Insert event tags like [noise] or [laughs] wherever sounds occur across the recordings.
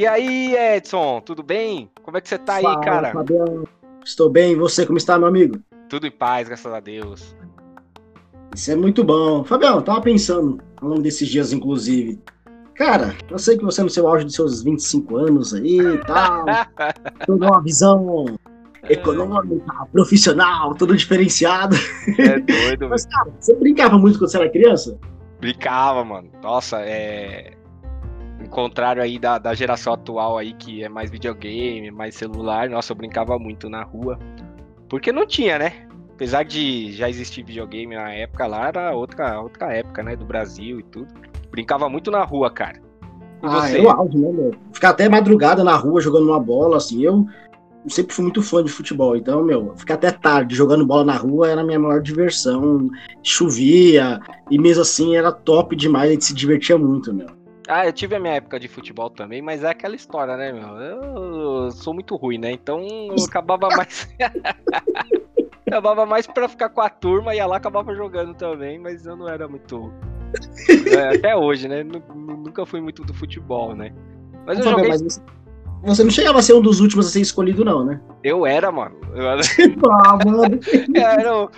E aí, Edson, tudo bem? Como é que você tá aí, Fala, cara? Fabiano. Estou bem, e você, como está, meu amigo? Tudo em paz, graças a Deus. Isso é muito bom. Fabiano, eu tava pensando, ao longo desses dias, inclusive. Cara, eu sei que você no seu auge dos seus 25 anos aí e tal, [laughs] toda uma visão econômica, profissional, tudo diferenciado. É doido, [laughs] Mas, cara, você brincava muito quando você era criança? Brincava, mano. Nossa, é. Contrário aí da, da geração atual aí, que é mais videogame, mais celular, nossa, eu brincava muito na rua. Porque não tinha, né? Apesar de já existir videogame na época lá, era outra, outra época, né? Do Brasil e tudo. Brincava muito na rua, cara. E ah, você? é auge, né, meu? Ficar até madrugada na rua jogando uma bola, assim, eu sempre fui muito fã de futebol, então, meu, ficar até tarde jogando bola na rua era a minha maior diversão. Chovia, e mesmo assim era top demais, a gente se divertia muito, meu. Ah, eu tive a minha época de futebol também, mas é aquela história, né, meu? Eu sou muito ruim, né? Então eu acabava mais. [laughs] acabava mais pra ficar com a turma, ia lá acabava jogando também, mas eu não era muito. É, até hoje, né? Nu- nu- Nunca fui muito do futebol, né? Mas eu Fabiano, joguei. mas você, não chegava a ser um dos últimos a ser escolhido, não, né? Eu era, mano. Eu era. [laughs] ah, mano. era o-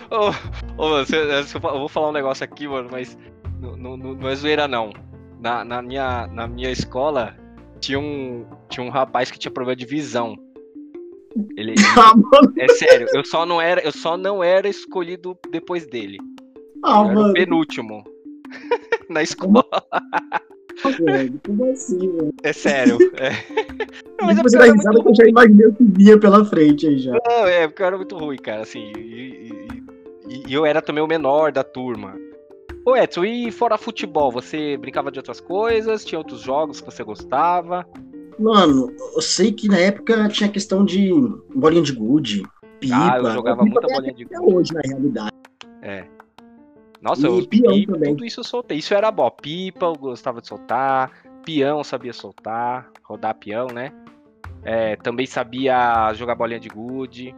o- se eu eu vou falar um negócio aqui, mano, mas não, não- não é zoeira, não. Na, na, minha, na minha escola tinha um, tinha um rapaz que tinha problema de visão. Ele, [laughs] Ah, mano. é sério, eu só não era, eu só não era escolhido depois dele. Ah, eu era o mano. penúltimo [laughs] na escola. Como assim, velho? É sério. É. Não, mas é eu era risada muito que eu já imaginei o que vinha pela frente aí já. Não, é, porque eu era muito ruim, cara, assim. E- e- e eu era também o menor da turma. Ô Edson, e fora futebol, você brincava de outras coisas? Tinha outros jogos que você gostava? Mano, eu sei que na época tinha questão de bolinha de gude, pipa. ah, eu jogava muita até- bolinha de Até gude. hoje, na realidade. É. Nossa, E eu, peão pipa, também. tudo isso eu soltei. Isso era bom. Pipa, eu gostava de soltar. Peão, eu sabia soltar. Rodar peão, né? É, também sabia jogar bolinha de gude.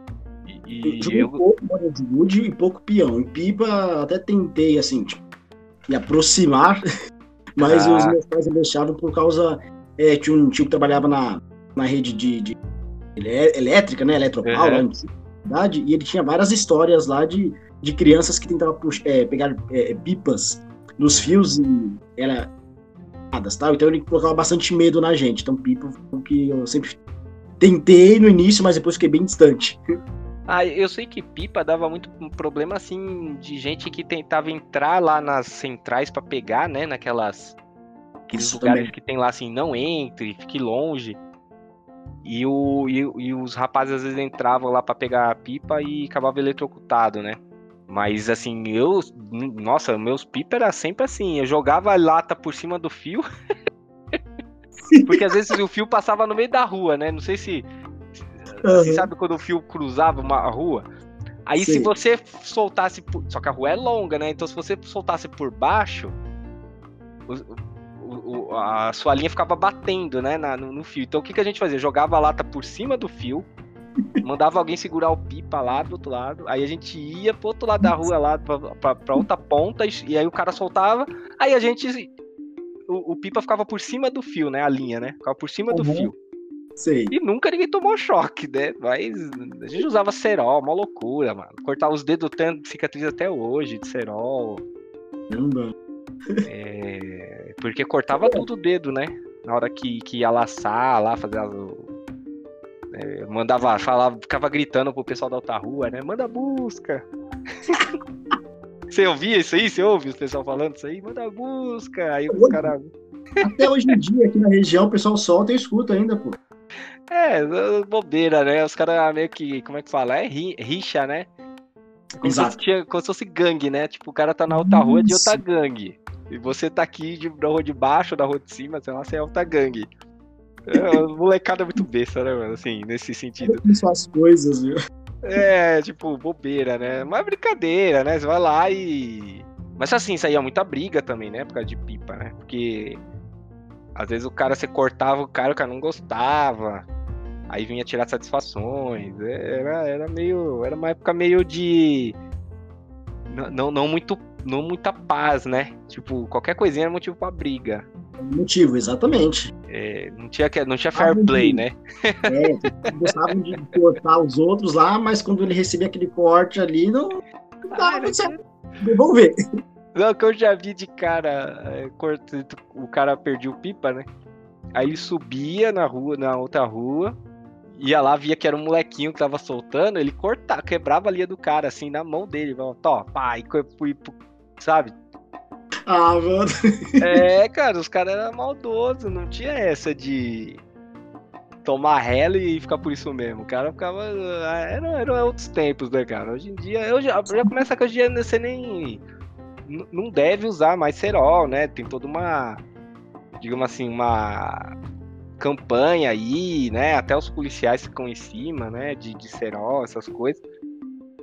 E, e eu, pouco bolinha de gude e pouco peão. E pipa até tentei, assim, tipo, me aproximar, [laughs] mas Ah. os meus pais não deixavam por causa. É, tinha um tio que trabalhava na, na rede de, de elé- elétrica, né? Eletropau, Uhum. lá em cidade, e ele tinha várias histórias lá de, de crianças que tentavam é, pegar é, pipas nos fios e era tal. Então ele colocava bastante medo na gente. Então pipa o que eu sempre tentei no início, mas depois fiquei bem distante. Ah, eu sei que pipa dava muito problema assim de gente que tentava entrar lá nas centrais pra pegar, né? Naquelas aqueles Isso lugares também. que tem lá assim, não entre, fique longe. E, o, e, e os rapazes às vezes entravam lá pra pegar a pipa e acabava eletrocutado, né? Mas assim, eu. Nossa, meus pipa era sempre assim. Eu jogava a lata por cima do fio. [laughs] Porque às vezes o fio passava no meio da rua, né? Não sei se. Você Aham. sabe quando o fio cruzava uma rua? Aí se Sei. você soltasse. Por... Só que a rua é longa, né? Então se você soltasse por baixo, o- o- a sua linha ficava batendo, né? na- no, no fio. Então o que, que a gente fazia? Jogava a lata por cima do fio, mandava alguém segurar o pipa lá do outro lado. Aí a gente ia pro outro lado da rua lá, pra, pra, pra outra ponta, e, e aí o cara soltava. Aí a gente. O, o pipa ficava por cima do fio, né? A linha, né? Ficava por cima do Uhum. fio. Sei. E nunca ninguém tomou choque, né? Mas a gente usava cerol, uma loucura, mano. Cortar os dedos tem cicatriz até hoje de cerol. Caramba. é, Porque cortava tudo o dedo, né? Na hora que, que ia laçar lá, fazer as... é, mandava, falava, ficava gritando pro pessoal da outra rua, né? Manda busca. Você ouvia isso aí? Você ouve os pessoal falando isso aí? Manda busca. Aí os caras. Até hoje em dia, aqui na região, o pessoal solta e escuta ainda, pô. É, bobeira, né? Os caras meio que. Como é que fala? É ri- rixa, né? Como se, Exato. fosse, tinha- como se fosse gangue, né? Tipo, o cara tá na outra rua de outra gangue. E você tá aqui de, da rua de baixo, da rua de cima, sei lá, você é outra gangue. É, [laughs] molecada é muito besta, né, mano? Assim, nesse sentido. São as coisas, viu? É, tipo, bobeira, né? Mas é brincadeira, né? Você vai lá e. Mas assim, saía muita briga também, né? Por causa de pipa, né? Porque às vezes o cara, você cortava o cara, o cara não gostava. Aí vinha tirar satisfações. é, Era, era meio. Era uma época meio de. Não, não, não muito. Não muita paz, né? Tipo, qualquer coisinha era motivo pra briga. Motivo, exatamente. É, não, tinha, não tinha fair play, né? É, gostavam de cortar os outros lá, mas quando ele recebia aquele corte ali, não, não dava muito certo. Vamos ver. Não, que eu já vi de cara, é, o cara perdia o pipa, né? Aí ele subia na rua, na outra rua, ia lá, via que era um molequinho que tava soltando, ele cortava, quebrava a linha do cara, assim, na mão dele. Tó, pai, sabe? Ah, mano. É, [laughs] cara, os caras eram maldosos, não tinha essa de tomar rela e ficar por isso mesmo. O cara ficava. Eram, eram outros tempos, né, cara? Hoje em dia, eu já, já começa que hoje em dia você nem não deve usar mais cerol, né? Tem toda uma, digamos assim, uma campanha aí, né? Até os policiais ficam em cima, né? De, de cerol, essas coisas.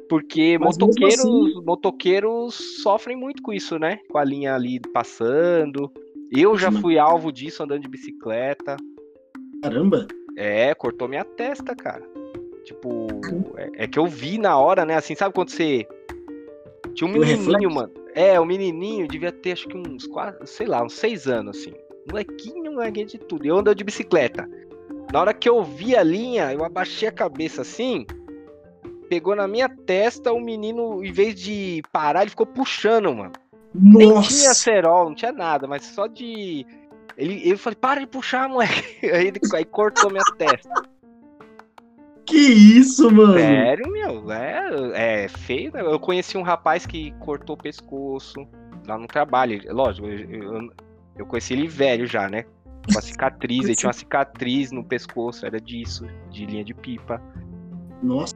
Porque Mas motoqueiros, assim... motoqueiros sofrem muito com isso, né? Com a linha ali passando. Eu já fui alvo disso andando de bicicleta. Caramba! É, cortou minha testa, cara. Tipo, é, é, que eu vi na hora, né? Assim, sabe quando você. Tinha um menininho, mano. É, o menininho devia ter acho que uns quatro, sei lá, uns seis anos, assim. Molequinho, molequinho de tudo. Eu ando de bicicleta. Na hora que eu vi a linha, eu abaixei a cabeça assim, pegou na minha testa, o menino, em vez de parar, ele ficou puxando, mano. Nossa. Nem tinha cerol, não tinha nada, mas só de. Ele, eu falei, para de puxar, moleque. [laughs] Aí ele aí cortou minha testa. Que isso, mano? Sério, meu? É, é feio, né? Eu conheci um rapaz que cortou o pescoço lá no trabalho. Lógico, eu, eu, eu conheci ele velho já, né? Com a cicatriz, ele tinha uma cicatriz no pescoço, era disso, de linha de pipa. Nossa.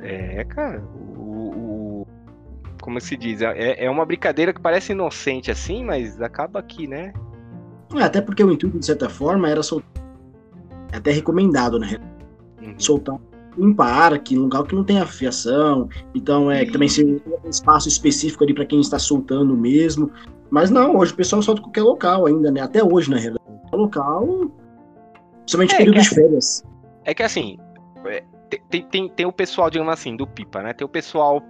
É, cara, o, o como se diz, é, é uma brincadeira que parece inocente assim, mas acaba aqui, né? É, até porque o intuito, de certa forma, era soltar. É até recomendado, né? Uhum. Soltar em parque, em lugar que não tem afiação. Então, é que também seria um espaço específico ali para quem está soltando mesmo. Mas não, hoje o pessoal solta qualquer local ainda, né? Até hoje, na realidade. Local, principalmente é, período de férias. É que assim, é, tem, tem, tem o pessoal, digamos assim, do pipa, né? Tem o pessoal,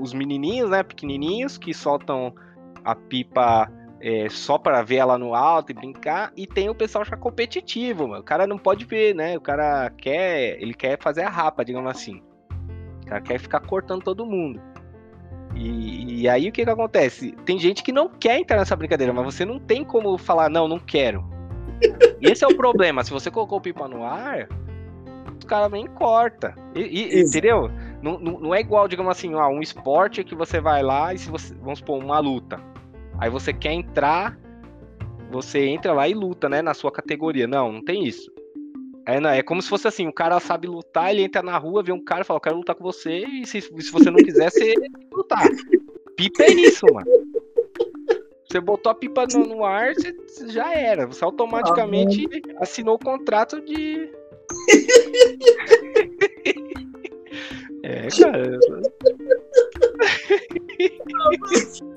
os menininhos, né, pequenininhos, que soltam a pipa é, só para ver ela no alto e brincar, e tem o pessoal já competitivo, mano. O cara não pode ver, né? O cara quer, ele quer fazer a rapa, digamos assim. O cara quer ficar cortando todo mundo. E, e, aí o que que acontece? Tem gente que não quer entrar nessa brincadeira, mas você não tem como falar, não, não quero. [laughs] Esse é o problema. Se você colocou o pipa no ar, os caras vêm e corta. E, e, entendeu? Não, não, não, é igual, digamos assim, ó, um esporte que você vai lá e se você. Vamos supor, uma luta. Aí você quer entrar, você entra lá e luta, né, na sua categoria. Não, não tem isso. É, não, é como se fosse assim, o cara sabe lutar, ele entra na rua, vê um cara e fala, eu quero lutar com você, e se, se você não quiser, você [laughs] lutar. Pipa é isso, mano. Você botou a pipa no, no ar, você, você já era. Você automaticamente ah, assinou o contrato de. [laughs] é, cara.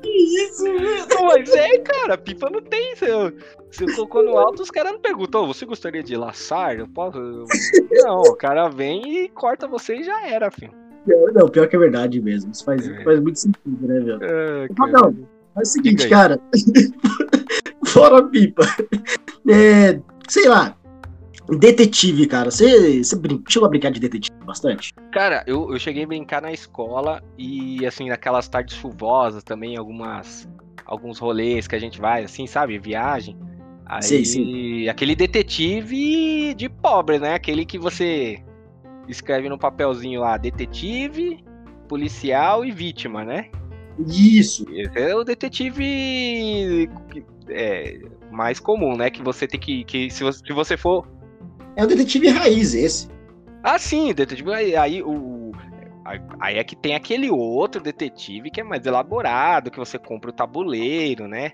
Que isso? Mas é, cara, pipa não tem. Você, você colocou no alto, os caras não perguntam, você gostaria de laçar? Eu posso. Não, o cara vem e corta você e já era, filho. Não, pior que é verdade mesmo. Isso faz, é. faz muito sentido, né, velho? É, não, é o seguinte, cara. [laughs] Fora pipa. É, sei lá, Detetive, cara. Você, você brin... chegou a brincar de detetive bastante? Cara, eu, eu cheguei a brincar na escola e, assim, naquelas tardes chuvosas também, algumas alguns rolês que a gente vai, assim, sabe? Viagem. Aí, sim, sim. aquele detetive de pobre, né? Aquele que você escreve no papelzinho lá, detetive, policial e vítima, né? Isso. Esse é o detetive é, mais comum, né? Que você tem que. que se, você, se você for é o detetive raiz esse. Ah, sim, detetive aí, aí o aí é que tem aquele outro detetive que é mais elaborado, que você compra o tabuleiro, né?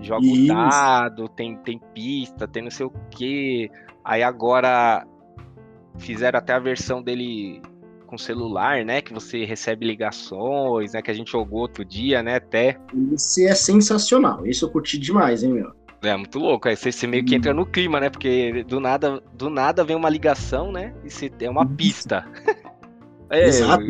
Joga o dado, tem, tem pista, tem não sei o que. Aí agora fizeram até a versão dele com celular, né? Que você recebe ligações, né? Que a gente jogou outro dia, né? Até. Esse é sensacional. Isso eu curti demais, hein, meu? É muito louco. Aí você, você, meio que entra no clima, né? Porque do nada, do nada vem uma ligação, né? E você, é uma pista. [laughs] é, Exato.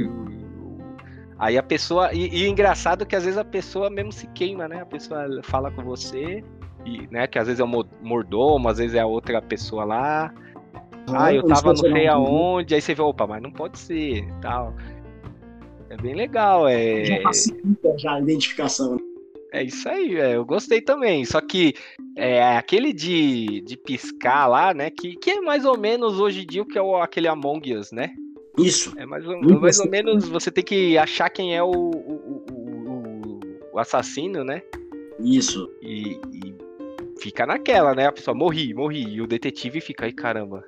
Aí a pessoa. E, e engraçado que às vezes a pessoa mesmo se queima, né? A pessoa fala com você e, né, que às vezes é o mordomo, às vezes é a outra pessoa lá. Ah, eu tava não sei aonde, aí você vê, opa, mas não pode ser tal. É bem legal, é. Já facilita já a identificação. Né? É isso aí, é, eu gostei também. Só que é, aquele de, de piscar lá, né? Que, que é mais ou menos hoje em dia o que é o, aquele Among Us, né? Isso. É mais, ou, mais ou menos você tem que achar quem é o, o, o, o assassino, né? Isso. E, e, fica naquela, né? A pessoa morri, morri. E o detetive fica aí, caramba.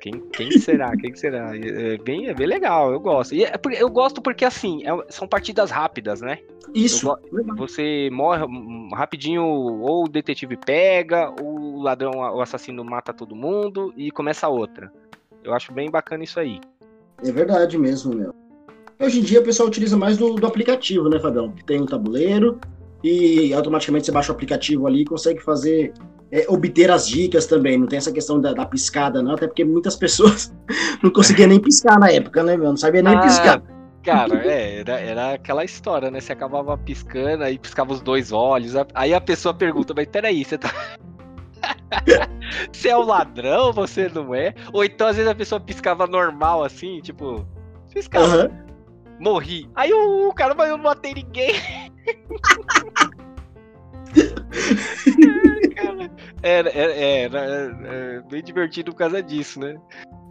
Quem, quem será? Quem será? É bem, é bem legal, eu gosto. E é, eu gosto porque, assim, é, são partidas rápidas, né? Isso. Eu, você morre rapidinho, ou o detetive pega, ou o ladrão, o assassino mata todo mundo e começa outra. Eu acho bem bacana isso aí. É verdade mesmo, meu. Hoje em dia o pessoal utiliza mais do, do aplicativo, né, Fabão? Que tem um tabuleiro e automaticamente você baixa o aplicativo ali e consegue fazer é, obter as dicas também. Não tem essa questão da, da, piscada, não, até porque muitas [laughs] pessoas não conseguiam nem piscar na época, né, meu? Não sabia nem ah, piscar. Cara, é, era, era aquela história, né? Você acabava piscando, aí piscava os dois olhos. Aí a pessoa pergunta, mas peraí, você tá. [laughs] você é o um ladrão, você não é? Ou então às vezes a pessoa piscava normal assim, tipo, piscava. Uhum. Morri. Aí o, o cara, mas eu não matei ninguém. [laughs] [laughs] Era, era, era, era, bem divertido por causa disso, né?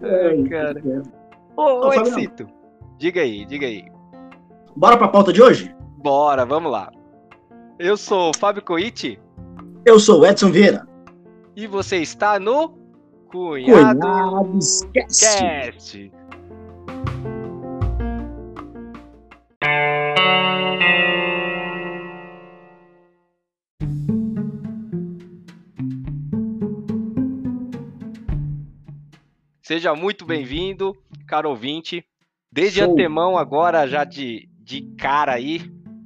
É, cara. É. Ô, ô Edcito, diga aí, diga aí. Bora pra pauta de hoje? Bora, vamos lá. Eu sou o Fábio Coiti. Eu sou o Edson Vieira. E você está no Cunhado Cunhados Cast. Seja muito bem-vindo, caro ouvinte. Desde Show. antemão, agora já de, de cara aí,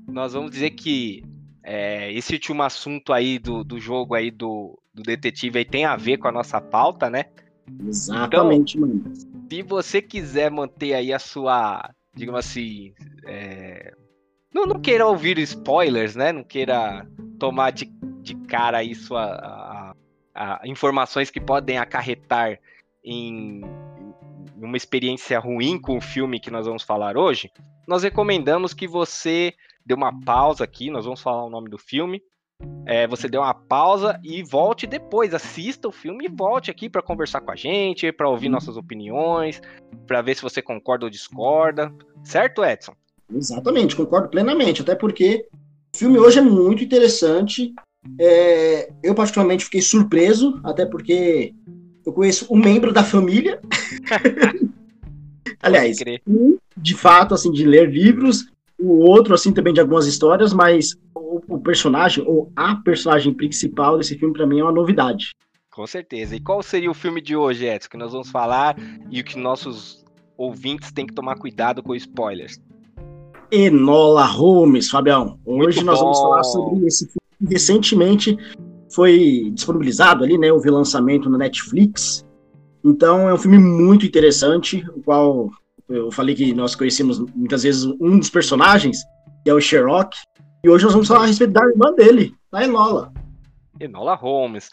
nós vamos dizer que é, esse último assunto aí do, do jogo aí do, do detetive aí tem a ver com a nossa pauta, né? Exatamente, então, mano. Se você quiser manter aí a sua, digamos assim, é, não, não queira ouvir spoilers, né? Não queira tomar de, de cara aí sua a, a, informações que podem acarretar em uma experiência ruim com o filme que nós vamos falar hoje, nós recomendamos que você dê uma pausa aqui, nós vamos falar o nome do filme. É, você dê uma pausa e volte depois, assista o filme e volte aqui para conversar com a gente, para ouvir uhum. nossas opiniões, para ver se você concorda ou discorda. Certo, Edson? Exatamente, concordo plenamente, até porque o filme hoje é muito interessante. É, eu particularmente fiquei surpreso, até porque eu conheço um membro da família. [laughs] Aliás, um, de fato, assim, de ler livros, o outro, assim, também de algumas histórias, mas o, o personagem, ou a personagem principal desse filme, para mim, é uma novidade. Com certeza. E qual seria o filme de hoje, Edson, que nós vamos falar e o que nossos ouvintes têm que tomar cuidado com spoilers? Enola Holmes, Fabião. Hoje Muito nós bom. vamos falar sobre esse filme recentemente foi disponibilizado ali, né? Houve lançamento na Netflix. Então é um filme muito interessante, o qual eu falei que nós conhecemos muitas vezes um dos personagens, que é o Sherlock. E hoje nós vamos falar a respeito da irmã dele, da Enola. Enola Holmes.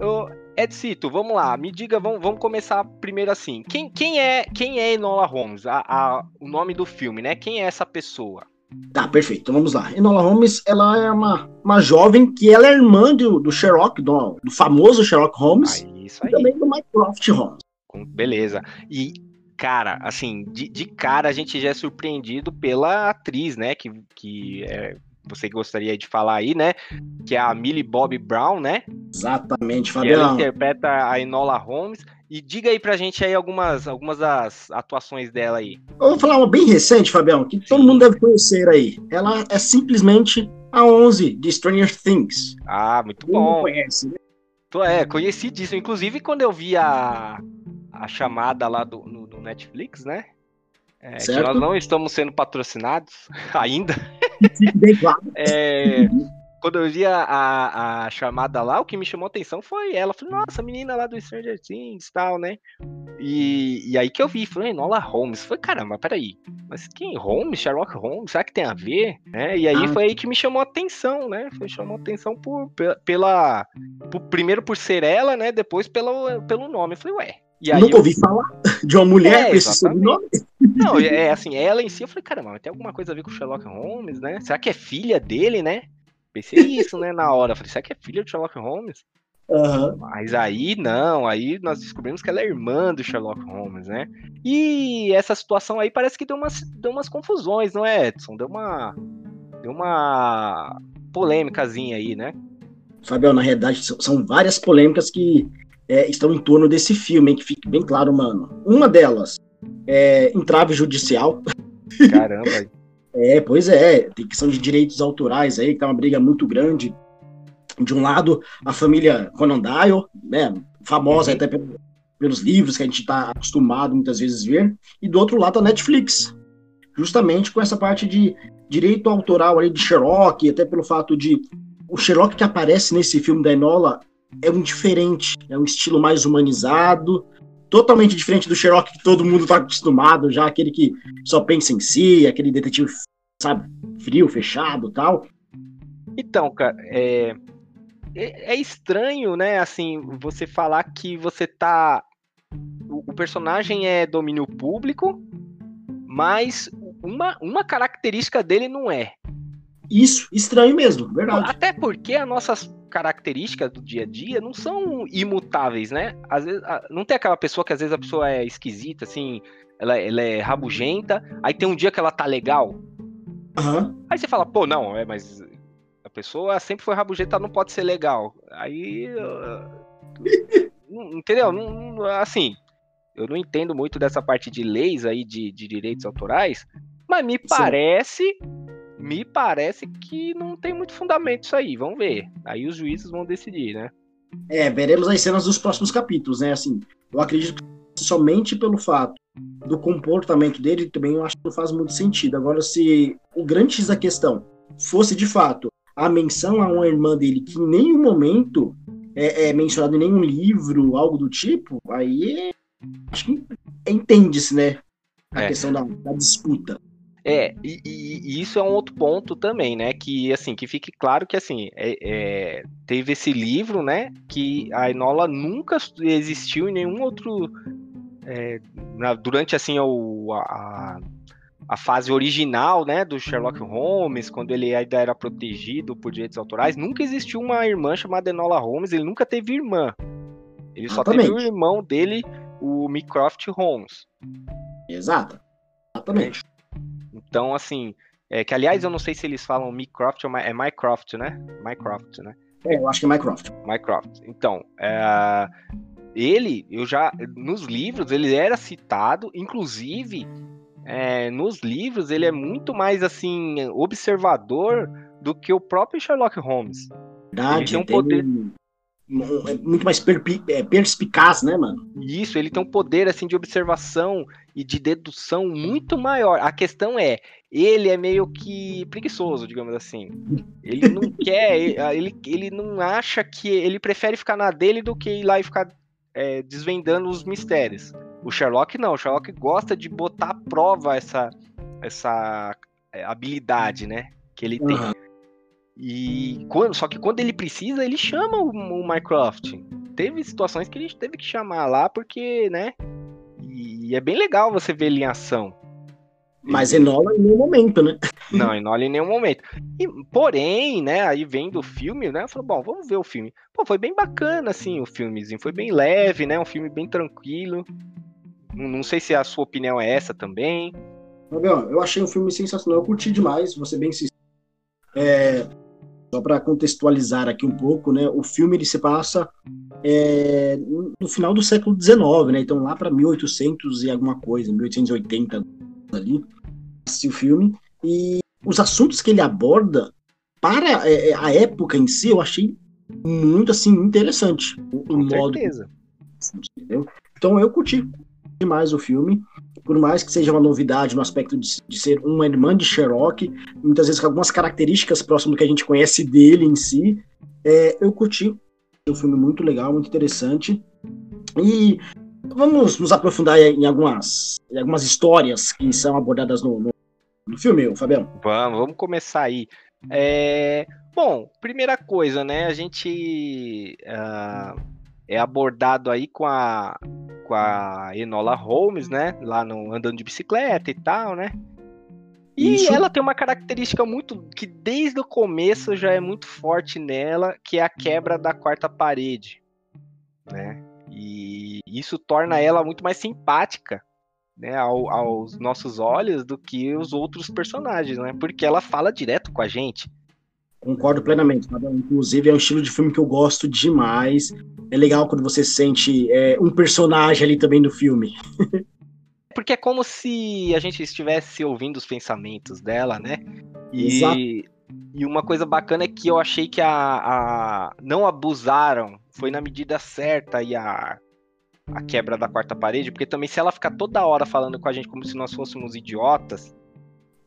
Ô, Edcito, vamos lá, me diga, vamos, vamos começar primeiro assim. Quem, quem é quem é Enola Holmes? A, a, o nome do filme, né? Quem é essa pessoa? Tá, perfeito. Então vamos lá. Enola Holmes, ela é uma, uma jovem que ela é irmã do, do Sherlock, do, do famoso Sherlock Holmes. Ah, isso aí. E também do Mycroft Holmes. Beleza. E, cara, assim, de, de cara a gente já é surpreendido pela atriz, né? Que, que é, você gostaria de falar aí, né? Que é a Millie Bobby Brown, né? Exatamente, Fabiano. ela interpreta a Enola Holmes. E diga aí pra gente aí algumas, algumas das atuações dela aí. Eu vou falar uma bem recente, Fabião, que Sim. todo mundo deve conhecer aí. Ela é simplesmente a 11 de Stranger Things. Ah, muito Quem bom. conhece, né? É, conheci disso. Inclusive, quando eu vi a, a chamada lá do, no, Netflix, né? É, que nós não estamos sendo patrocinados [laughs] ainda. Bem claro. É, quando eu vi a, a, chamada lá, o que me chamou a atenção foi ela. Falei, nossa, a menina lá do Stranger Things e tal, né? E, e aí que eu vi, falei, Enola Holmes. Falei, caramba, peraí, mas quem? Holmes? Sherlock Holmes? Será que tem a ver? É, e aí ah. foi aí que me chamou a atenção, né? Foi chamou a atenção por, pela. Por, primeiro por ser ela, né? Depois pelo, pelo nome. Eu falei, ué. E aí Nunca eu... ouvi falar de uma mulher é, com esse sobrenome. Não, é assim, ela em si, eu falei, caramba, tem alguma coisa a ver com o Sherlock Holmes, né? Será que é filha dele, né? Pensei isso, né, na hora. Falei, será que é filha do Sherlock Holmes? Uhum. Mas aí não, aí nós descobrimos que ela é irmã do Sherlock Holmes, né? E essa situação aí parece que deu umas, deu umas confusões, não é, Edson? Deu uma. Deu uma polêmicazinha aí, né? Fabião, na realidade, são várias polêmicas que é, estão em torno desse filme, hein, que fique bem claro, mano. Uma delas é entrave judicial. Caramba. É, pois é, tem questão de direitos autorais aí, que tá uma briga muito grande. De um lado, a família Conan Doyle, né, famosa uhum. até pelos livros que a gente está acostumado muitas vezes ver, e do outro lado a Netflix, justamente com essa parte de direito autoral ali de Sherlock, até pelo fato de o Sherlock que aparece nesse filme da Enola é um diferente, é um estilo mais humanizado, totalmente diferente do Sherlock que todo mundo está acostumado, já aquele que só pensa em si, aquele detetive, sabe, frio, fechado, tal. Então, cara, é, é, é, estranho, né? Assim, você falar que você tá. O, o personagem é domínio público, mas uma, uma característica dele não é. Isso, estranho mesmo, verdade. Até porque as nossas características do dia a dia não são imutáveis, né? Às vezes, não tem aquela pessoa que às vezes a pessoa é esquisita, assim, ela, ela é rabugenta, aí tem um dia que ela tá legal. Uhum. Aí você fala, pô, não, é, mas pessoa sempre foi rabugenta, não pode ser legal. Aí. entendeu? Não, assim, eu não entendo muito dessa parte de leis aí de, de direitos autorais, mas me parece. Me parece que não tem muito fundamento isso aí. Vamos ver. Aí os juízes vão decidir, né? É, veremos as cenas dos próximos capítulos, né? Assim, eu acredito que somente pelo fato do comportamento dele também eu acho que não faz muito sentido. Agora, se o grande X da questão fosse de fato a menção a uma irmã dele que em nenhum momento é, é mencionado em nenhum livro, algo do tipo, aí acho que entende-se, né? A é. questão da, da, disputa. É, e, e, isso é um outro ponto também, né? Que assim, que fique claro que assim, é, é, teve esse livro, né? Que a Enola nunca existiu em nenhum outro. É, na, durante assim o, a, a fase original, né, do Sherlock Holmes, quando ele ainda era protegido por direitos autorais, nunca existiu uma irmã chamada Enola Holmes, ele nunca teve irmã. Ele só Exatamente. teve o irmão dele, o Mycroft Holmes. Exato. Exatamente. Então, assim, é que aliás eu não sei se eles falam Mycroft ou é Mycroft, né? Mycroft, né? É, eu acho que é Mycroft. Mycroft. Então, é, ele, eu já, nos livros, ele era citado, inclusive é, nos livros ele é muito mais assim observador do que o próprio Sherlock Holmes. Verdade, ele tem um poder é muito mais é, perspicaz, né, mano? Isso, ele tem um poder assim de observação e de dedução muito maior. A questão é, ele é meio que preguiçoso, digamos assim. Ele não [laughs] quer, ele, ele não acha que ele prefere ficar na dele do que ir lá e ficar é, desvendando os mistérios. O Sherlock não, o Sherlock gosta de botar à prova essa, essa é, habilidade, né? Que ele tem. E quando, só que quando ele precisa, ele chama o, o Mycroft. Teve situações que a gente teve que chamar lá, porque, né? E, e é bem legal você ver ele em ação. Mas Enola em nenhum momento, né? [laughs] Não, Enola em nenhum momento. E, porém, né, aí vendo o filme, né, eu falei, bom, vamos ver o filme. Pô, foi bem bacana, assim, o filmezinho. Foi bem leve, né, um filme bem tranquilo. Não sei se a sua opinião é essa também. Fabião, eu achei um filme sensacional, eu curti demais, vou ser bem sincero. É, só para contextualizar aqui um pouco, né, o filme ele se passa é, no final do século XIX, né, então lá para 1800 e alguma coisa, 1880 ali, o filme, e os assuntos que ele aborda para é, é, a época em si, eu achei muito assim interessante o, o modo. Certeza. Entendeu? Então eu curti demais o filme, por mais que seja uma novidade no aspecto de, de, ser uma irmã de Sherlock, muitas vezes com algumas características próximas do que a gente conhece dele em si, é, eu curti. É um filme muito legal, muito interessante. E Vamos nos aprofundar em algumas, em algumas histórias que são abordadas no, no, no filme, Fabião? Vamos, vamos começar aí. É, bom, primeira coisa, né? A gente uh, é abordado aí com a, com a Enola Holmes, né? Lá no andando de bicicleta e tal, né? E Isso. ela tem uma característica muito que desde o começo já é muito forte nela, que é a quebra da quarta parede, né? E isso torna ela muito mais simpática, né, ao, aos nossos olhos do que os outros personagens, né? Porque ela fala direto com a gente. Concordo plenamente. Inclusive, é um estilo de filme que eu gosto demais. É legal quando você sente é, um personagem ali também no filme. [laughs] Porque é como se a gente estivesse ouvindo os pensamentos dela, né? E, Exato. e uma coisa bacana é que eu achei que a, a não abusaram, foi na medida certa e a, a quebra da quarta parede, porque também se ela ficar toda hora falando com a gente como se nós fôssemos idiotas,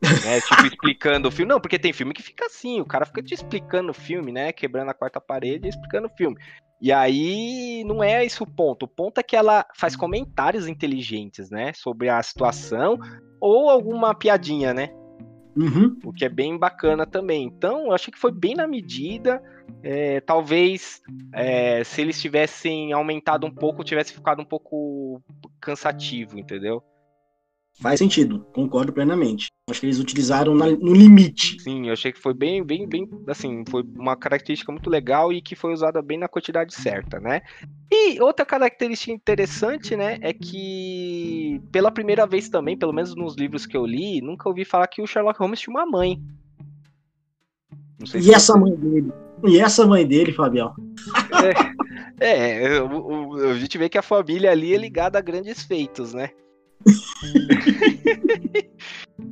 né? tipo, explicando o filme. Não, porque tem filme que fica assim, o cara fica te explicando o filme, né? Quebrando a quarta parede e explicando o filme. E aí não é esse o ponto. O ponto é que ela faz comentários inteligentes, né? Sobre a situação ou alguma piadinha, né? Uhum. O que é bem bacana também. Então, eu achei que foi bem na medida. É, talvez é, se eles tivessem aumentado um pouco, tivesse ficado um pouco cansativo, entendeu? Faz sentido, concordo plenamente. Acho que eles utilizaram na, no limite. Sim, eu achei que foi bem, bem, bem, assim, foi uma característica muito legal e que foi usada bem na quantidade certa, né? E outra característica interessante, né, é que pela primeira vez também, pelo menos nos livros que eu li, nunca ouvi falar que o Sherlock Holmes tinha uma mãe. e essa mãe dele? E essa mãe dele, Fabião? É, é a gente vê que a família ali é ligada a grandes feitos, né?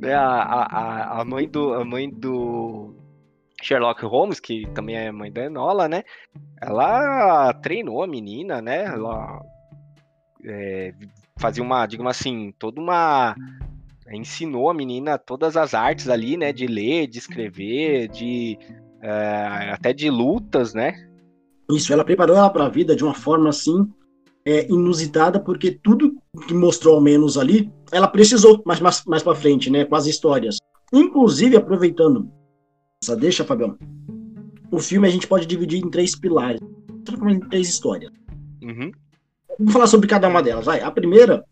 É, a, a, a, mãe do, a mãe do Sherlock Holmes, que também é mãe da Enola, né? Ela treinou a menina, né? Ela é, fazia uma, digamos assim, toda uma. Ensinou a menina todas as artes ali, né? De ler, de escrever, de. É, até de lutas, né? Isso, ela preparou ela para a vida de uma forma assim é, inusitada, porque tudo que mostrou ao menos ali, ela precisou mais, mais, mais para frente, né, com as histórias. Inclusive, aproveitando essa deixa, Fabião, o filme a gente pode dividir em três pilares, em três histórias. Uhum. Vamos falar sobre cada uma delas. Vai. A primeira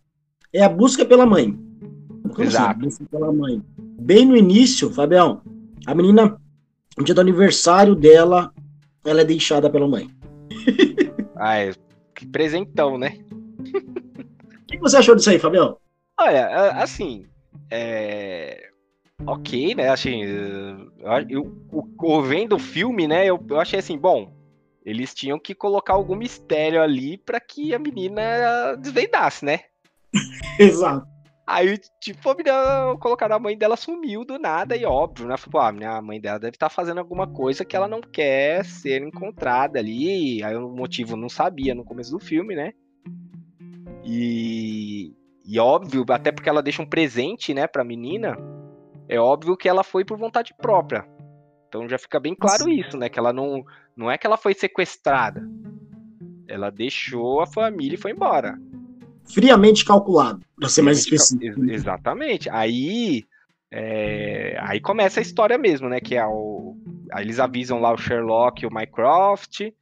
é a busca pela mãe. Como? Exato. Assim, busca pela mãe. Bem no início, Fabião, a menina, no dia do aniversário dela, ela é deixada pela mãe. ah, é presentão, né? O que você achou disso aí, Fabião? Olha, assim, é... ok, né? Assim, eu, eu, vendo o filme, né? Eu, eu achei assim, bom, eles tinham que colocar algum mistério ali para que a menina desvendasse, né? [laughs] Exato. Aí, tipo, a menina, colocaram a mãe dela sumiu do nada, e óbvio, né? Falei, ah, a mãe dela deve estar tá fazendo alguma coisa que ela não quer ser encontrada ali. Aí o motivo não sabia no começo do filme, né? E, e óbvio, até porque ela deixa um presente, né, pra menina, é óbvio que ela foi por vontade própria. Então já fica bem claro isso, né? Que ela não. Não é que ela foi sequestrada. Ela deixou a família e foi embora friamente calculado, para ser mais específico. Exatamente. Aí, é, aí começa a história mesmo, né? Que é o, aí eles avisam lá o Sherlock e o Mycroft. E,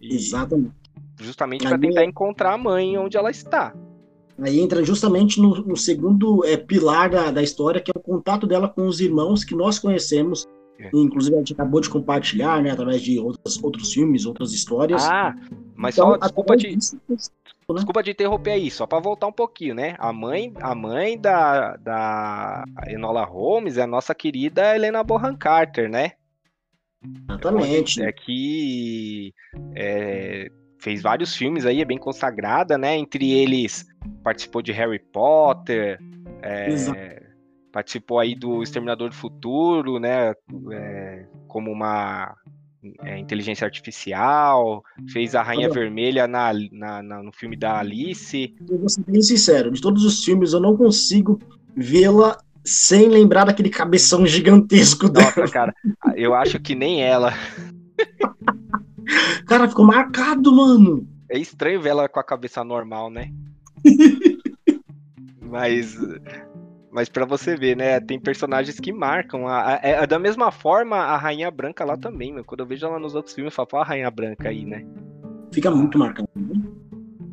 Exatamente. Justamente para tentar encontrar a mãe onde ela está. Aí entra justamente no, no segundo é, pilar da, da história, que é o contato dela com os irmãos que nós conhecemos é. Inclusive, a gente acabou de compartilhar, né, através de outras, outros filmes, outras histórias. Ah, mas então, só, desculpa te, disso, né? desculpa te interromper aí, só para voltar um pouquinho, né? A mãe, a mãe da, da Enola Holmes é a nossa querida Helena Bonham Carter, né? Exatamente. É que é, fez vários filmes aí, é bem consagrada, né? Entre eles, participou de Harry Potter, é, participou aí do Exterminador do Futuro, né? É, como uma é, inteligência artificial, fez a Rainha Vermelha na, na, na, no filme da Alice. Eu vou ser bem sincero, de todos os filmes eu não consigo vê-la sem lembrar daquele cabeção gigantesco dela. Nossa, cara, eu acho que nem ela. [laughs] cara, ficou marcado, mano. É estranho ver ela com a cabeça normal, né? [laughs] mas mas para você ver, né, tem personagens que marcam. A, a, é, da mesma forma, a Rainha Branca lá também, meu. Quando eu vejo ela nos outros filmes, eu falo, a Rainha Branca aí, né? Fica muito marcado. Né?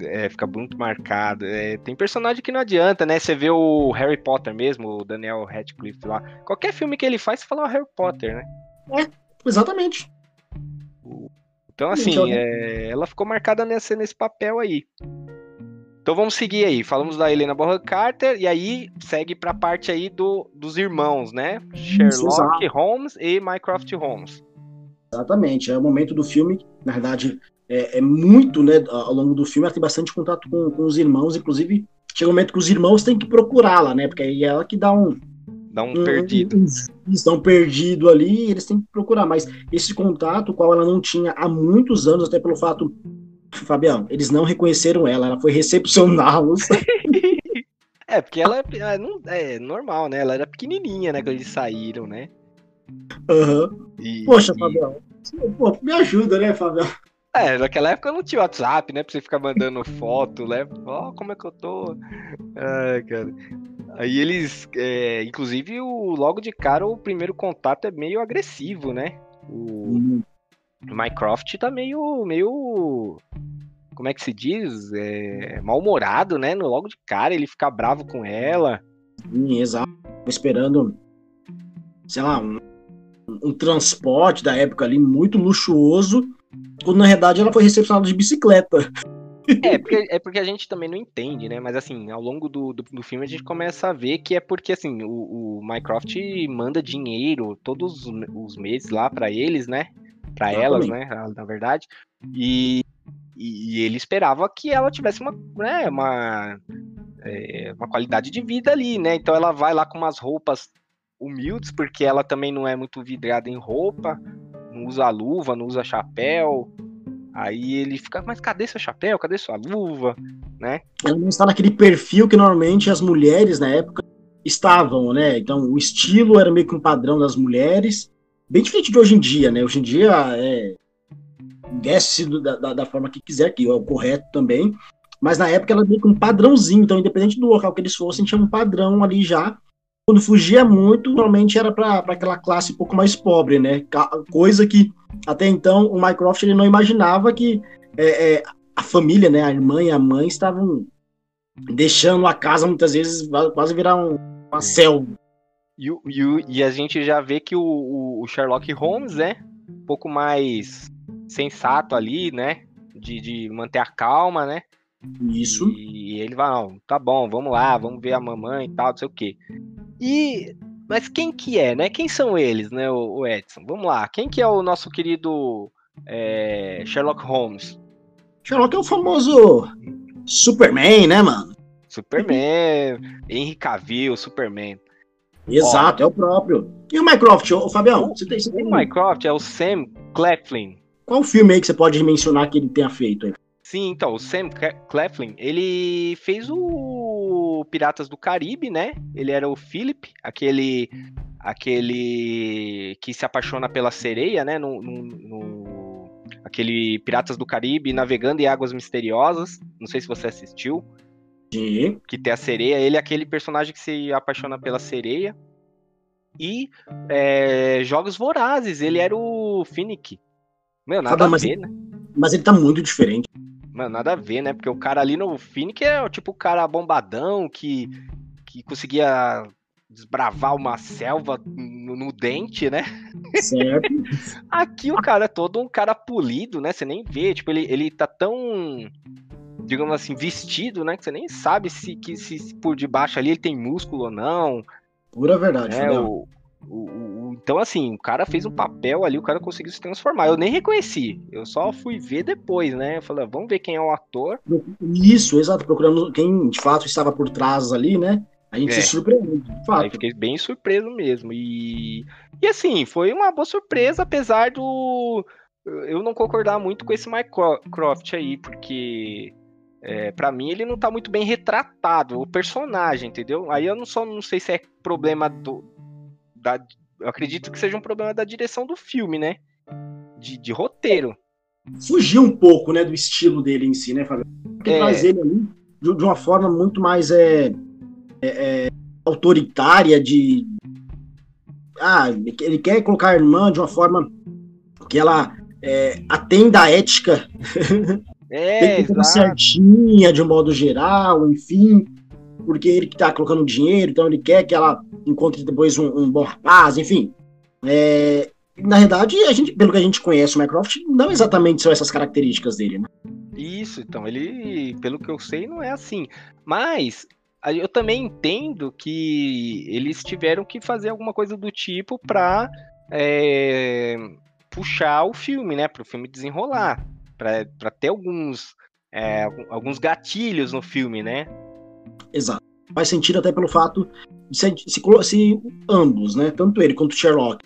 É, fica muito marcado. É, tem personagem que não adianta, né? Você vê o Harry Potter mesmo, o Daniel Radcliffe lá. Qualquer filme que ele faz, você fala o Harry Potter, né? É, exatamente. Então, assim, é, ela ficou marcada nesse, nesse papel aí. Então vamos seguir aí. Falamos da Helena Bonham Carter e aí segue para a parte aí do, dos irmãos, né? Sherlock Holmes e Mycroft Holmes. Exatamente. É o momento do filme, na verdade, é, é, muito, né? Ao longo do filme, ela tem bastante contato com, com os irmãos. Inclusive, chega um momento que os irmãos têm que procurá-la, né? Porque aí é ela que dá um, Dá um, um perdido. Um, estão perdido ali, eles têm que procurar. Mas esse contato, qual ela não tinha há muitos anos, até pelo fato, Fabião, eles não reconheceram ela, ela foi recepcioná-los. [laughs] é, porque ela, ela não, é normal, né? Ela era pequenininha, né? Quando eles saíram, né? Uhum. E, Poxa, e... Fabião, pô, me ajuda, né, Fabião? É, naquela época não tinha WhatsApp, né? Pra você ficar mandando foto, né? Ó, oh, como é que eu tô. Ai, cara. Aí eles. É, inclusive, o, logo de cara, o primeiro contato é meio agressivo, né? O Mycroft tá meio. meio. Como é que se diz? É, Mal-humorado, né? No, logo de cara, ele fica bravo com ela. Sim, exato. Esperando, sei lá, um, um transporte da época ali muito luxuoso quando na verdade ela foi recepcionada de bicicleta. É [laughs] porque, é porque a gente também não entende, né? Mas assim, ao longo do, do, do filme a gente começa a ver que é porque assim, o, o Mycroft manda dinheiro todos os meses lá para eles, né? Para elas, né? Na verdade. E, e, ele esperava que ela tivesse uma, né, uma, é, uma qualidade de vida ali, né? Então ela vai lá com umas roupas humildes, porque ela também não é muito vidrada em roupa, não usa luva, não usa chapéu. Aí ele fica, mas cadê seu chapéu? Cadê sua luva? Né? Ela não está naquele perfil que normalmente as mulheres na época estavam, né? Então o estilo era meio que um padrão das mulheres, bem diferente de hoje em dia, né? Hoje em dia é desce da, da, da forma que quiser, que é o correto também. Mas na época ela meio que um padrãozinho, então independente do local que eles fossem, tinha um padrão ali já quando fugia muito, normalmente era para aquela classe um pouco mais pobre, né? Coisa que até então o Mycroft ele não imaginava que é, é, a família, né, a irmã e a mãe estavam deixando a casa muitas vezes quase virar um, uma é. selva. E, e, e, a gente já vê que o, o, Sherlock Holmes, né, um pouco mais sensato ali, né, de, de manter a calma, né? Isso. E ele vai, não, tá bom, vamos lá, vamos ver a mamãe e tal, não sei o quê. E mas quem que é, né? Quem são eles, né, o, Edson? Vamos lá. Quem que é o nosso querido é, Sherlock Holmes? Sherlock é o famoso Superman, né, mano? Superman, Henry Cavill, Superman. Exato, é o próprio. E o Mycroft, ô, Fabião? Você tem, você tem... O Mycroft é o Sam Claflin. Qual filme aí que você pode mencionar que ele tenha feito aí? Sim, então, o Sam Claflin, ele fez o Piratas do Caribe, né? Ele era o Philip, aquele aquele que se apaixona pela sereia, né? No, no, no, aquele Piratas do Caribe navegando em águas misteriosas. Não sei se você assistiu. Sim. Que tem a sereia. Ele é aquele personagem que se apaixona pela sereia. E é, Jogos Vorazes, ele era o Finnick. Meu, nada a ver, né? Mas ele tá muito diferente. Mano, nada a ver, né? Porque o cara ali no Finnick é tipo o cara bombadão que, que conseguia desbravar uma selva no, no dente, né? Certo. [laughs] Aqui o cara é todo um cara polido, né? Você nem vê, tipo, ele, ele tá tão, digamos assim, vestido, né? Que você nem sabe se, que, se por debaixo ali ele tem músculo ou não. Pura verdade, né? O, o, o, então, assim, o cara fez um papel ali, o cara conseguiu se transformar. Eu nem reconheci, eu só fui ver depois, né? Eu falei, vamos ver quem é o ator. Isso, exato, procurando quem de fato estava por trás ali, né? A gente é. se surpreende, de fato. Aí fiquei bem surpreso mesmo. E, e assim, foi uma boa surpresa, apesar do. Eu não concordar muito com esse Mycroft aí, porque é, para mim ele não tá muito bem retratado, o personagem, entendeu? Aí eu não só não sei se é problema do, da, eu acredito que seja um problema da direção do filme, né? De, de roteiro. Fugir um pouco, né, do estilo dele em si, né, Fábio? Porque é... traz ele ali de, de uma forma muito mais é, é, é, autoritária de ah, ele quer colocar a irmã de uma forma que ela é, atenda a ética [laughs] é, certinha de um modo geral, enfim, porque ele que tá colocando dinheiro, então ele quer que ela encontre depois um, um bom rapaz, enfim. É, na verdade, a gente, pelo que a gente conhece o Mycroft, não exatamente são essas características dele, né? Isso, então, ele, pelo que eu sei, não é assim. Mas eu também entendo que eles tiveram que fazer alguma coisa do tipo para é, puxar o filme, né? Para o filme desenrolar, para ter alguns, é, alguns gatilhos no filme, né? Exato. Faz sentido até pelo fato de se, se, se ambos, né? Tanto ele quanto Sherlock,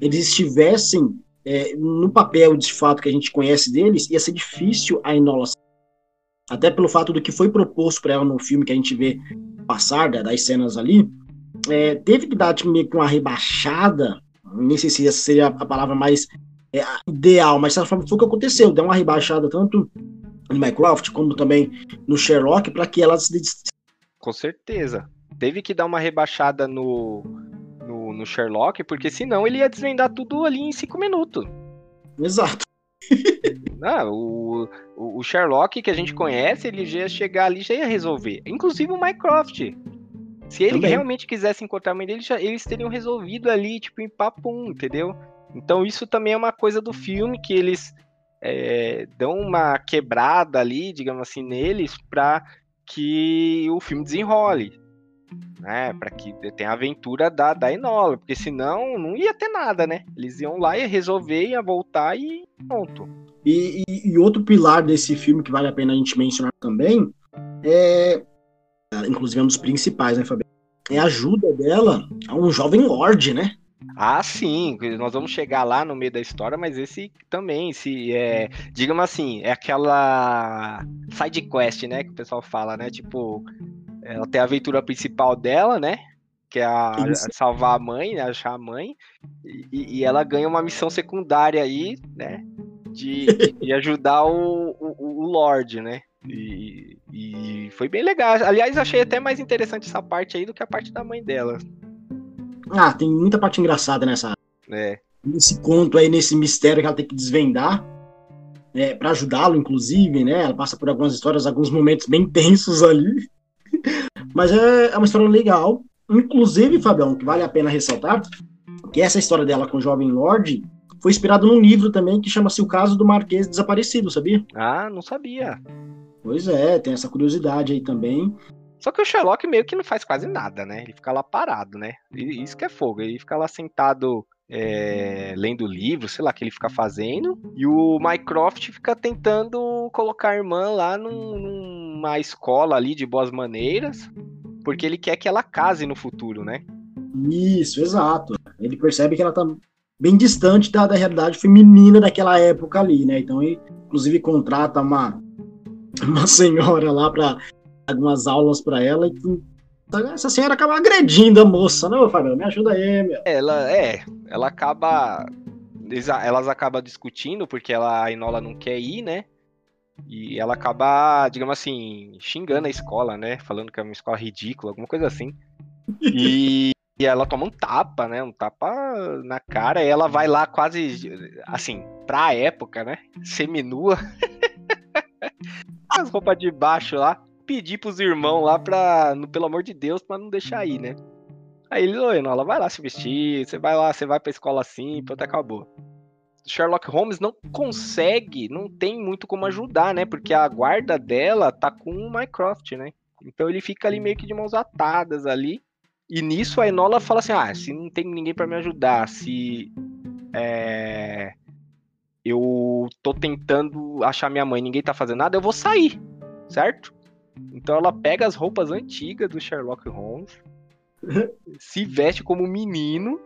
eles estivessem é, no papel de fato que a gente conhece deles, ia ser difícil a Enola até pelo fato do que foi proposto para ela no filme que a gente vê passar das cenas ali, é, teve que dar tipo, meio que uma rebaixada, nem sei se essa seria a palavra mais ideal, mas foi o que aconteceu, deu uma rebaixada tanto no Mycroft como também no Sherlock para que ela se com certeza teve que dar uma rebaixada no, no, no Sherlock porque senão ele ia desvendar tudo ali em cinco minutos exato [laughs] ah, o, o, Sherlock que a gente conhece, ele já ia chegar ali já ia resolver. Inclusive o Mycroft. Se ele Também. realmente quisesse encontrar a mãe dele, já, eles teriam resolvido ali, tipo, em papum, entendeu? Então isso também é uma coisa do filme que eles é, dão uma quebrada ali, digamos assim, neles, para que o filme desenrole né? Para que tenha a aventura da, da Enola, porque senão não ia ter nada, né? Eles iam lá e resolver, ia voltar e pronto. E, e, e, outro pilar desse filme que vale a pena a gente mencionar também é, inclusive é um dos principais, né, Fabiano? É a ajuda dela a um jovem lord, né? Ah, sim, nós vamos chegar lá no meio da história, mas esse também, se é, digamos assim, é aquela side quest, né, que o pessoal fala, né? Tipo, ela tem a aventura principal dela, né? Que é a, a salvar a mãe, né, achar a mãe. E, e, ela ganha uma missão secundária aí, né? De, de ajudar o, o, o Lorde, né? E, e, foi bem legal. Aliás, achei até mais interessante essa parte aí do que a parte da mãe dela. Ah, tem muita parte engraçada nessa. É. Nesse conto aí, nesse mistério que ela tem que desvendar. É, para ajudá-lo, inclusive, né? Ela passa por algumas histórias, alguns momentos bem tensos ali. [laughs] Mas é, é uma história legal. Inclusive, Fabião, que vale a pena ressaltar, que essa história dela com o Jovem Lorde foi inspirado num livro também que chama-se O Caso do Marquês Desaparecido, sabia? Ah, não sabia. Pois é, tem essa curiosidade aí também. Só que o Sherlock meio que não faz quase nada, né? Ele fica lá parado, né? Isso que é fogo. Ele fica lá sentado é, lendo livro, sei lá, que ele fica fazendo. E o Mycroft fica tentando colocar a irmã lá num, numa escola ali de boas maneiras, porque ele quer que ela case no futuro, né? Isso, exato. Ele percebe que ela tá bem distante da, da realidade feminina daquela época ali, né? Então ele, inclusive, contrata uma, uma senhora lá para algumas aulas para ela e essa senhora acaba agredindo a moça, não, Fábio? Me ajuda aí, meu. Ela é, ela acaba. Elas acabam discutindo porque ela, a Inola não quer ir, né? E ela acaba, digamos assim, xingando a escola, né? Falando que é uma escola ridícula, alguma coisa assim. E, [laughs] e ela toma um tapa, né? Um tapa na cara. E ela vai lá quase, assim, pra época, né? Seminua. [laughs] As roupas de baixo lá pedir pros irmãos lá pra, no, pelo amor de Deus, pra não deixar aí, né? Aí ele, oi, ela vai lá se vestir, você vai lá, você vai pra escola assim, pronto, acabou. Sherlock Holmes não consegue, não tem muito como ajudar, né? Porque a guarda dela tá com o Mycroft, né? Então ele fica ali meio que de mãos atadas ali. E nisso a Enola fala assim: ah, se não tem ninguém para me ajudar, se é, eu tô tentando achar minha mãe, ninguém tá fazendo nada, eu vou sair, certo? Então ela pega as roupas antigas do Sherlock Holmes, [laughs] se veste como menino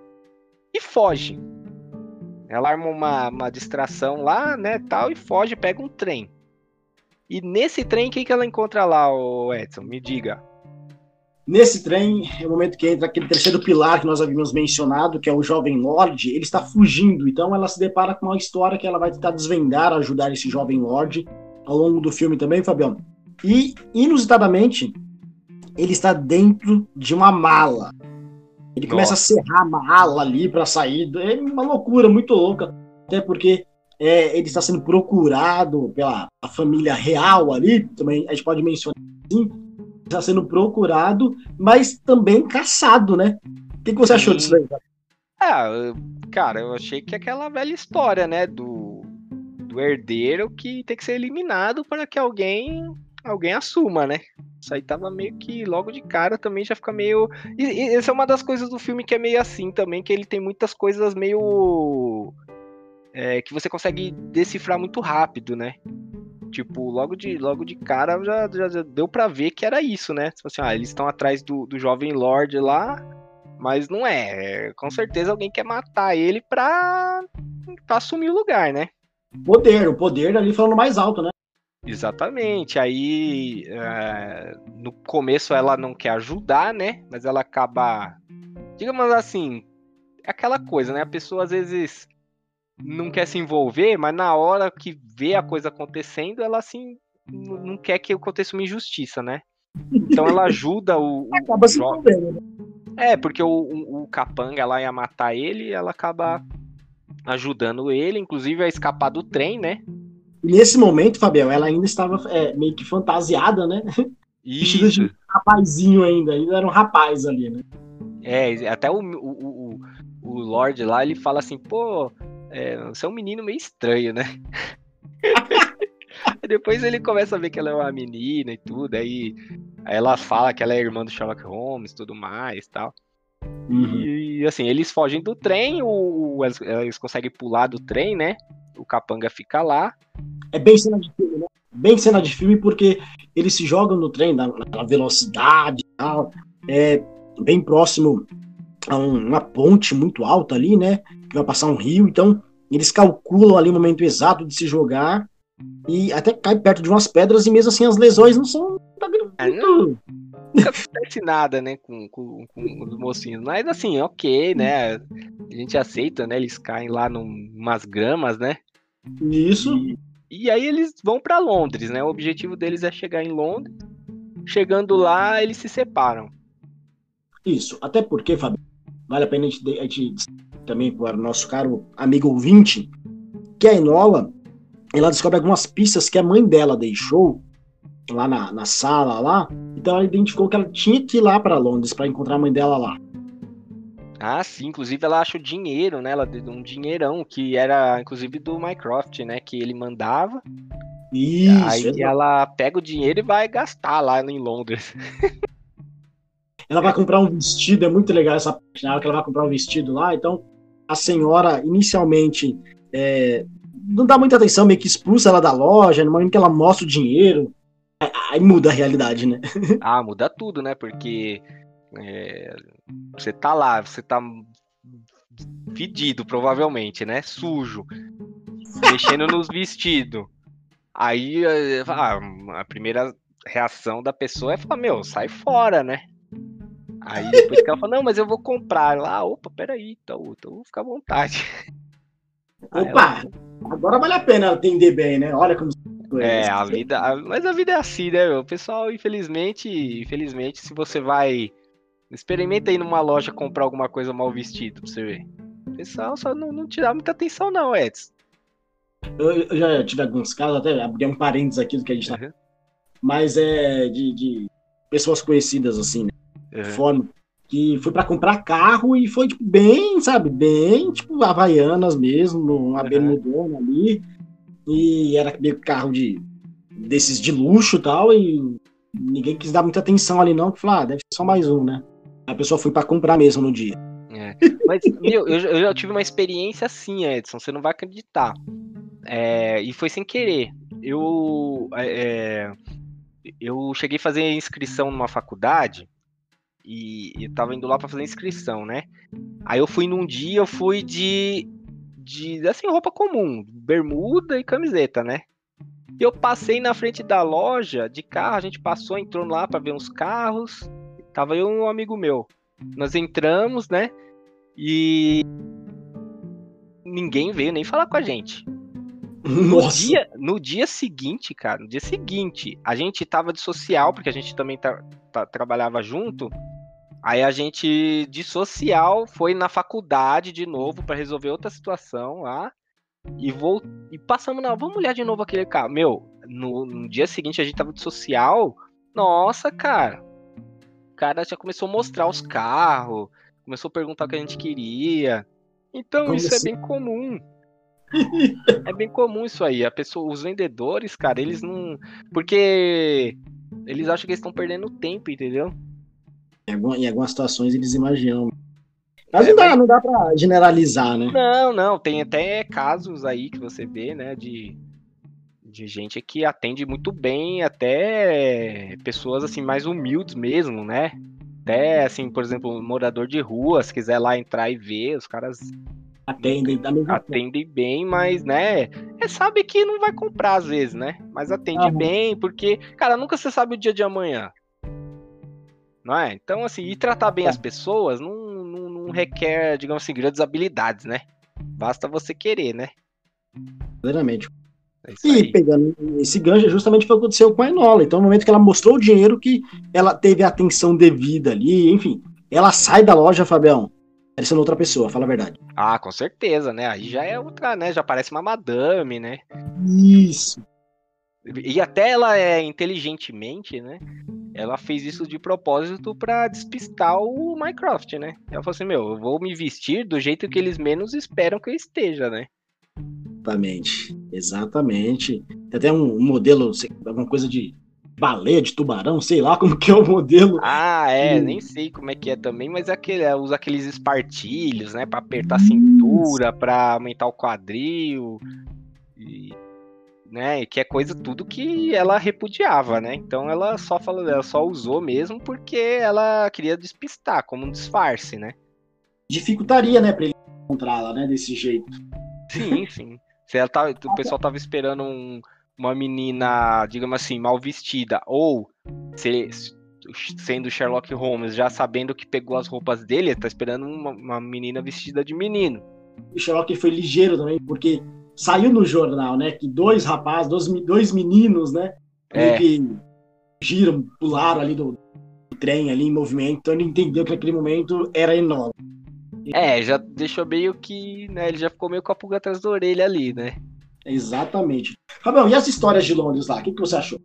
e foge. Ela arma uma, uma distração lá, né, tal, e foge, pega um trem. E nesse trem, o que, ela encontra lá, o Edson? Me diga. Nesse trem, é o momento que entra aquele terceiro pilar que nós havíamos mencionado, que é o jovem Lorde, ele está fugindo. Então ela se depara com uma história que ela vai tentar desvendar, ajudar esse jovem Lorde ao longo do filme também, Fabião E, inusitadamente, ele está dentro de uma mala. Ele Nossa. começa a serrar a mala ali para sair. É uma loucura muito louca. Até porque é, ele está sendo procurado pela família real ali, também a gente pode mencionar assim, está sendo procurado, mas também caçado, né? O que, que você achou disso aí? Ah, cara, eu achei que aquela velha história, né, do, do herdeiro que tem que ser eliminado para que alguém alguém assuma, né? Isso aí tava meio que logo de cara também já fica meio. E, e essa é uma das coisas do filme que é meio assim também, que ele tem muitas coisas meio é, que você consegue decifrar muito rápido, né? Tipo, logo de, logo de cara já, já, já deu para ver que era isso, né? Tipo assim, ah, eles estão atrás do, do jovem Lord lá, mas não é. Com certeza alguém quer matar ele pra, pra assumir o lugar, né? Poder, o poder ali falando mais alto, né? Exatamente. Aí é, no começo ela não quer ajudar, né? Mas ela acaba. Digamos assim, é aquela coisa, né? A pessoa às vezes não quer se envolver, mas na hora que vê a coisa acontecendo, ela assim não quer que aconteça uma injustiça, né? Então ela ajuda o. acaba o se envolvendo, né? É, porque o, o, o capanga lá ia matar ele e ela acaba ajudando ele, inclusive a escapar do trem, né? Nesse momento, Fabião, ela ainda estava é, meio que fantasiada, né? Vestida de rapazinho ainda, ainda era um rapaz ali, né? É, até o, o, o, o Lorde lá, ele fala assim, pô, é, você é um menino meio estranho, né? [laughs] Depois ele começa a ver que ela é uma menina e tudo, aí, aí ela fala que ela é irmã do Sherlock Holmes tudo mais tal. Uhum. E assim, eles fogem do trem, o, eles conseguem pular do trem, né? O capanga fica lá. É bem cena de filme, né? Bem cena de filme, porque eles se jogam no trem na, na velocidade e tal. É bem próximo a um, uma ponte muito alta ali, né? Que vai passar um rio, então eles calculam ali o momento exato de se jogar e até cai perto de umas pedras e mesmo assim as lesões não são é, não, nunca acontece nada, né, com, com, com, os mocinhos. Mas assim, ok, né? A gente aceita, né? Eles caem lá num, umas gramas, né? Isso. E, e aí eles vão para Londres, né? O objetivo deles é chegar em Londres. Chegando lá, eles se separam. Isso, até porque, Fábio, vale a pena a gente, a gente também para o nosso caro amigo ouvinte, que a Enola, ela descobre algumas pistas que a mãe dela deixou lá na, na sala lá, então ela identificou que ela tinha que ir lá para Londres para encontrar a mãe dela lá. Ah, sim, inclusive ela acha o dinheiro, né? Ela deu um dinheirão que era inclusive do Minecraft, né, que ele mandava. Isso. Aí ela pega o dinheiro e vai gastar lá em Londres. [laughs] ela vai comprar um vestido, é muito legal essa parte, na hora que ela vai comprar um vestido lá, então a senhora inicialmente é, não dá muita atenção, meio que expulsa ela da loja, no momento que ela mostra o dinheiro, aí muda a realidade, né? [laughs] Ah, muda tudo, né? Porque é, você tá lá, você tá fedido, provavelmente, né? Sujo, mexendo nos vestidos. Aí ah, a primeira reação da pessoa é falar, meu, sai fora, né? Aí depois que ela fala, não, mas eu vou comprar. Lá, opa, peraí, então, então fica à vontade. Opa, ela... agora vale a pena atender bem, né? Olha como. É, a vida. A, mas a vida é assim, né, meu? Pessoal, infelizmente, infelizmente, se você vai. Experimenta aí numa loja comprar alguma coisa mal vestido pra você ver. O pessoal só não, não te dá muita atenção, não, Edson. Eu, eu já tive alguns casos, até abri um parênteses aqui do que a gente tá. Uhum. Mas é de, de pessoas conhecidas, assim, né? uhum. forma que foi para comprar carro e foi tipo, bem, sabe, bem tipo havaianas mesmo, uma uhum. bermudona ali e era meio carro de desses de luxo e tal e ninguém quis dar muita atenção ali não, que falou, ah, deve ser só mais um, né? A pessoa foi para comprar mesmo no dia. É. Mas, meu, eu, eu já tive uma experiência assim, Edson, você não vai acreditar. É, e foi sem querer. Eu, é, é eu cheguei a fazer inscrição numa faculdade e eu tava indo lá para fazer inscrição, né? Aí eu fui num dia, eu fui de de assim roupa comum, bermuda e camiseta, né? E eu passei na frente da loja de carro, a gente passou, entrou lá para ver uns carros. Tava eu e um amigo meu. Nós entramos, né? E ninguém veio nem falar com a gente. No dia, no dia seguinte, cara, no dia seguinte, a gente tava de social, porque a gente também tá, tá, trabalhava junto. Aí a gente, de social, foi na faculdade de novo para resolver outra situação lá. E, vou, e passamos, não, vamos olhar de novo aquele carro. Meu, no, no dia seguinte a gente tava de social. Nossa, cara. O cara já começou a mostrar os carros, começou a perguntar o que a gente queria. Então Como isso é assim? é bem comum. é bem comum isso aí. A pessoa, os vendedores, cara, eles não. Porque eles acham que eles estão perdendo tempo, entendeu? Em, algumas, situações eles imaginam. Mas é, não, dá, não dá pra generalizar, né? Não, não. Tem até casos aí que você vê, né, de, de gente que atende muito bem, até pessoas assim mais humildes mesmo, né? Até assim, por exemplo, morador de rua, se quiser lá entrar e ver, os caras Atendem da mesma Atendem bem, mas, né? É, sabe que não vai comprar às vezes, né? Mas atende ah, bem, porque, cara, nunca você sabe o dia de amanhã. Não é? Então, assim, e tratar bem é. as pessoas não, não, não, requer, digamos assim, grandes habilidades, né? Basta você querer, né? Verdadeiramente. É e pegando esse gancho, justamente foi o que aconteceu com a Enola. Então, no momento que ela mostrou o dinheiro, que ela teve a atenção devida ali, enfim. Ela sai da loja, Fabião, parecendo outra pessoa, fala a verdade. Ah, com certeza, né? Aí já é outra, né? Já parece uma madame, né? Isso. E até ela é inteligentemente, né? Ela fez isso de propósito para despistar o Minecraft, né? Ela falou assim: Meu, eu vou me vestir do jeito que eles menos esperam que eu esteja, né? Exatamente. Exatamente. Tem até um, modelo, alguma coisa de baleia de tubarão, sei lá como que é o modelo. Ah, é, nem sei como é que é também, mas é aquele, é, usa aqueles espartilhos, né, para apertar a cintura, para aumentar o quadril, e, né, que é coisa tudo que ela repudiava, né? Então ela só falou, ela só usou mesmo porque ela queria despistar, como um disfarce, né? Dificultaria, né, para ele encontrá-la, né, desse jeito. Sim, sim. Se ela tá, o pessoal tava esperando um uma menina, digamos assim, mal vestida, ou se, sendo Sherlock Holmes, já sabendo que pegou as roupas dele, tá esperando uma, uma menina vestida de menino. O Sherlock foi ligeiro também, porque saiu no jornal, né, que dois rapazes, dois, dois meninos, né, é. que giram, pularam ali do, do, trem ali em movimento, então ele entendeu que naquele momento era enorme. É, já deixou meio que, né, ele já ficou meio com a pulga atrás da orelha ali, né. Exatamente. Fabião, e as histórias de Londres lá? O que, que você achou?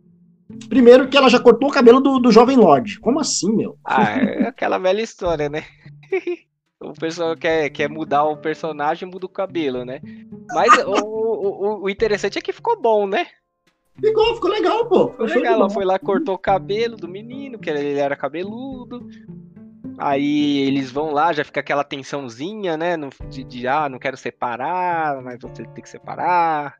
Primeiro que ela já cortou o cabelo do, do jovem Lorde. Como assim, meu? Ah, é aquela velha história, né? [laughs] o pessoal quer, quer mudar o personagem, muda o cabelo, né? Mas o, o, o, interessante é que ficou bom, né? Ficou, ficou legal, pô. Ficou legal, ela foi lá, cortou o cabelo do menino, que ele era cabeludo. Aí eles vão lá, já fica aquela tensãozinha, né? De, de ah, não quero separar, mas você tem que separar.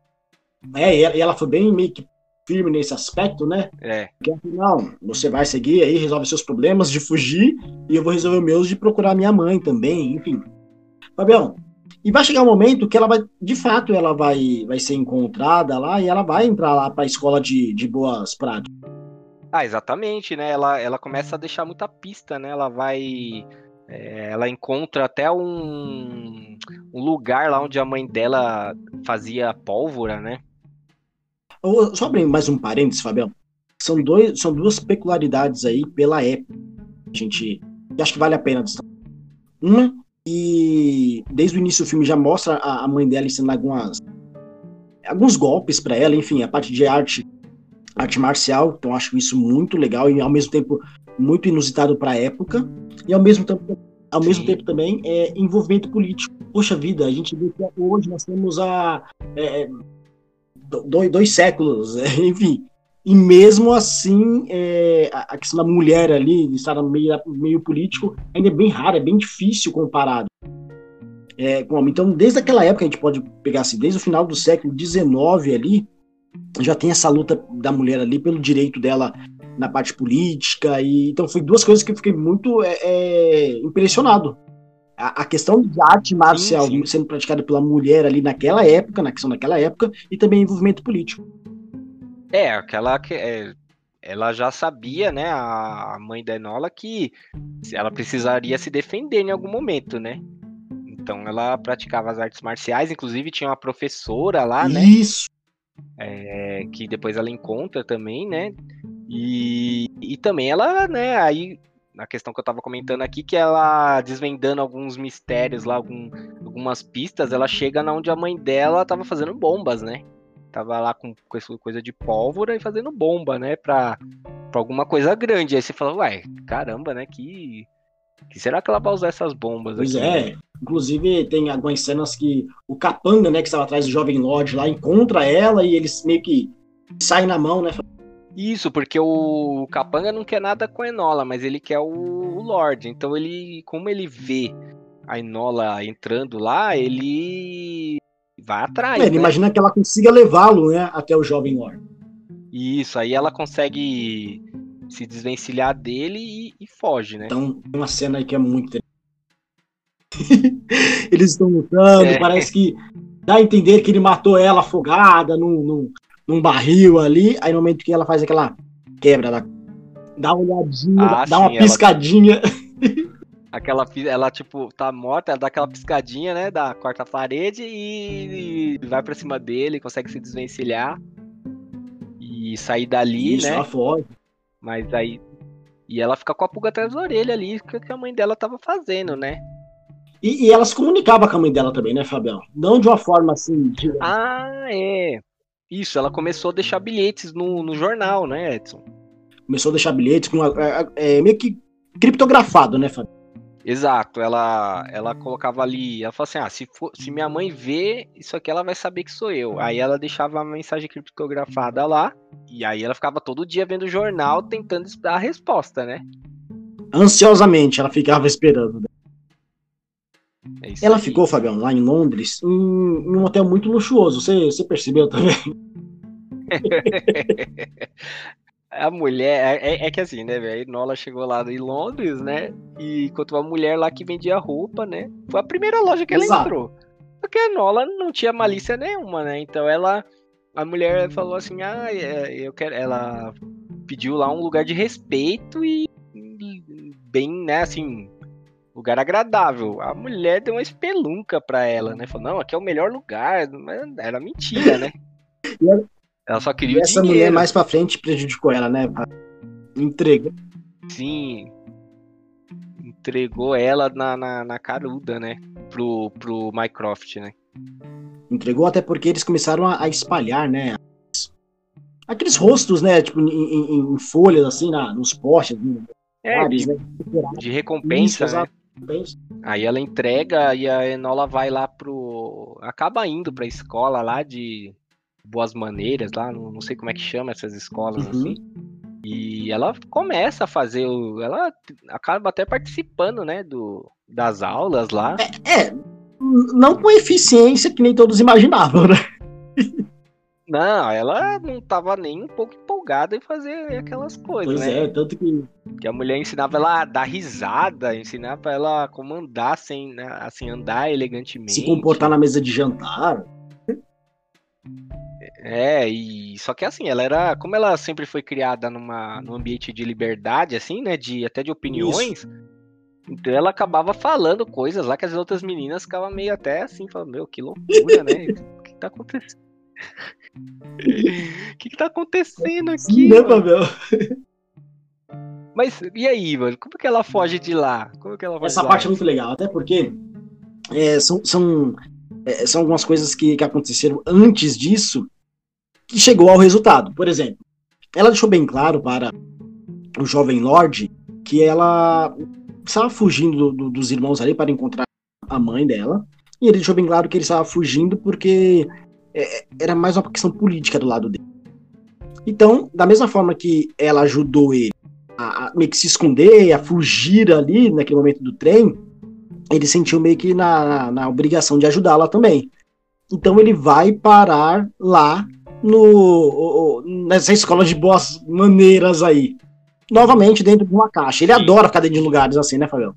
É, e ela foi bem meio que firme nesse aspecto, né? É. Porque não, você vai seguir aí, resolve seus problemas de fugir, e eu vou resolver os meus de procurar minha mãe também, enfim. Fabião, e vai chegar um momento que ela vai, de fato, ela vai, vai ser encontrada lá e ela vai entrar lá para a escola de, de boas práticas. Ah, exatamente, né? Ela, ela começa a deixar muita pista, né? Ela vai. É, ela encontra até um, um lugar lá onde a mãe dela fazia pólvora, né? Só abrir mais um parênteses, Fabião. São, dois, são duas peculiaridades aí pela época. A gente acho que vale a pena destacar. Uma, e desde o início do filme já mostra a, a mãe dela ensinando algumas alguns golpes para ela, enfim, a parte de arte arte marcial, então acho isso muito legal e ao mesmo tempo muito inusitado para a época e ao mesmo tempo ao mesmo tempo também é envolvimento político. Poxa vida, a gente vê que hoje nós temos a é, dois, dois, séculos, é, [laughs] enfim, e mesmo assim é, a questão da mulher ali estar no meio, meio político ainda é bem raro, é bem difícil comparado. É, com Então, desde aquela época, a gente pode pegar assim, desde o final do século XIX ali, já tem essa luta da mulher ali pelo direito dela na parte política e então foi duas coisas que eu fiquei muito é, é, impressionado a, a, questão de arte marcial sim, sim. sendo praticada pela mulher ali naquela época na questão daquela época e também envolvimento político é aquela que é, ela já sabia né a mãe da Enola que ela precisaria se defender em algum momento né Então ela praticava as artes marciais, inclusive tinha uma professora lá, né? Isso. É, que depois ela encontra também, né? E, e também ela, né, aí na questão que eu tava comentando aqui, que ela desvendando alguns mistérios lá, algum, algumas pistas, ela chega na onde a mãe dela tava fazendo bombas, né? Tava lá com, coisa de pólvora e fazendo bomba, né? Pra, pra alguma coisa grande. Aí você fala, uai, caramba, né? Que, que será que ela vai usar essas bombas Pois aqui? é. Inclusive, tem algumas cenas que o capanga, né, que estava atrás do Jovem Lorde lá, encontra ela e eles meio que saem na mão, né? Isso, porque o Capanga não quer nada com a Enola, mas ele quer o, o Lorde. Então ele, como ele vê a Enola entrando lá, ele vai atrás. É, ele né? imagina que ela consiga levá-lo, né, até o Jovem Lorde. Isso, aí ela consegue se desvencilhar dele e, e foge, né? Então, tem uma cena aí que é muito. [laughs] Eles estão lutando, É. parece que dá a entender que ele matou ela afogada num, num, num barril ali. Aí no momento que ela faz aquela quebra, ela dá uma olhadinha, Ah, dá uma sim, ela- piscadinha. [laughs] Aquela, pi- ela, tipo, tá morta, ela dá aquela piscadinha, né, da quarta parede e, e vai pra cima dele, consegue se desvencilhar e sair dali, Isso, né? ela foge. Mas aí. E ela fica com a pulga atrás da orelha ali, que que a mãe dela tava fazendo, né? E, e ela se comunicava com a mãe dela também, né, Fabião? Não de uma forma assim. de- Ah, é. Isso, ela começou a deixar bilhetes no, no jornal, né, Edson? Começou a deixar bilhetes com uma- é, é, meio que criptografado, né, Fabião? Exato, ela ela colocava ali, ela falou assim: ah, se, for, se minha mãe vê isso aqui, ela vai saber que sou eu. Aí ela deixava a mensagem criptografada lá, e aí ela ficava todo dia vendo o jornal tentando dar a resposta, né? Ansiosamente ela ficava esperando. né? É Ela aí. ficou, Fabião, lá em Londres, em, em um hotel muito luxuoso. Você, você percebeu também? [laughs] A mulher, é, é- é que assim, né, velho? Nola chegou lá em Londres, né? E encontrou uma mulher lá que vendia roupa, né? Foi a primeira loja que ela Exato. entrou. Porque a Nola não tinha malícia nenhuma, né? Então ela. A mulher falou assim: ah, é, eu quero. Ela pediu lá um lugar de respeito e. Bem, né, assim. Lugar agradável. A mulher deu uma espelunca pra ela, né? Falou: não, aqui é o melhor lugar. Era mentira, né? [laughs] E ela- só E queria o essa dinheiro. mulher mais pra frente prejudicou ela, né? Entregou. Sim. Entregou ela na, na, na caruda, né? Pro, pro Mycroft, né? Entregou até porque eles começaram a, a espalhar, né? Aqueles rostos, né? Tipo, em, em- em folhas, assim, na, nos postes, nos É, lugares, de, né? de recompensa, Isso, né? Aí ela entrega e a Enola vai lá pro. Acaba indo pra escola lá de boas maneiras, lá, não, sei como é que chama essas escolas Uhum. assim. E ela começa a fazer o. Ela acaba até participando, né? Do, das aulas lá. É, não com eficiência que nem todos imaginavam, né? Não, ela não tava nem um pouco empolgada em fazer aquelas coisas, Pois né? é, tanto que Que a mulher ensinava ela a dar risada, ensinava ela como andar sem, né, assim, andar elegantemente. se comportar na mesa de jantar. É, e só que assim, ela era, como ela sempre foi criada numa num ambiente de liberdade assim, né, de até de opiniões, então ela acabava falando coisas lá que as outras meninas ficavam meio até assim, falando, meu, que loucura, né? O que, tá acontecendo? [laughs] O que, que tá acontecendo aqui? Sim, né? Fabião? Mas e aí, mano? Como que ela foge de lá? Como que ela Essa de lá? parte é muito legal, até porque é, são, são, é, são algumas coisas que, que aconteceram antes disso que chegou ao resultado. Por exemplo, ela deixou bem claro para o jovem Lorde que ela estava fugindo do- do- dos irmãos ali para encontrar a mãe dela. E ele deixou bem claro que ele estava fugindo porque é, era mais uma questão política do lado dele. Então, da mesma forma que ela ajudou ele a, a meio que se esconder, a fugir ali naquele momento do trem, ele sentiu meio que na, na, na obrigação de ajudá-la também. Então ele vai parar lá no, nessa escola de boas maneiras aí. Novamente dentro de uma caixa. Ele Sim. adora ficar dentro de lugares assim, né, Fabião?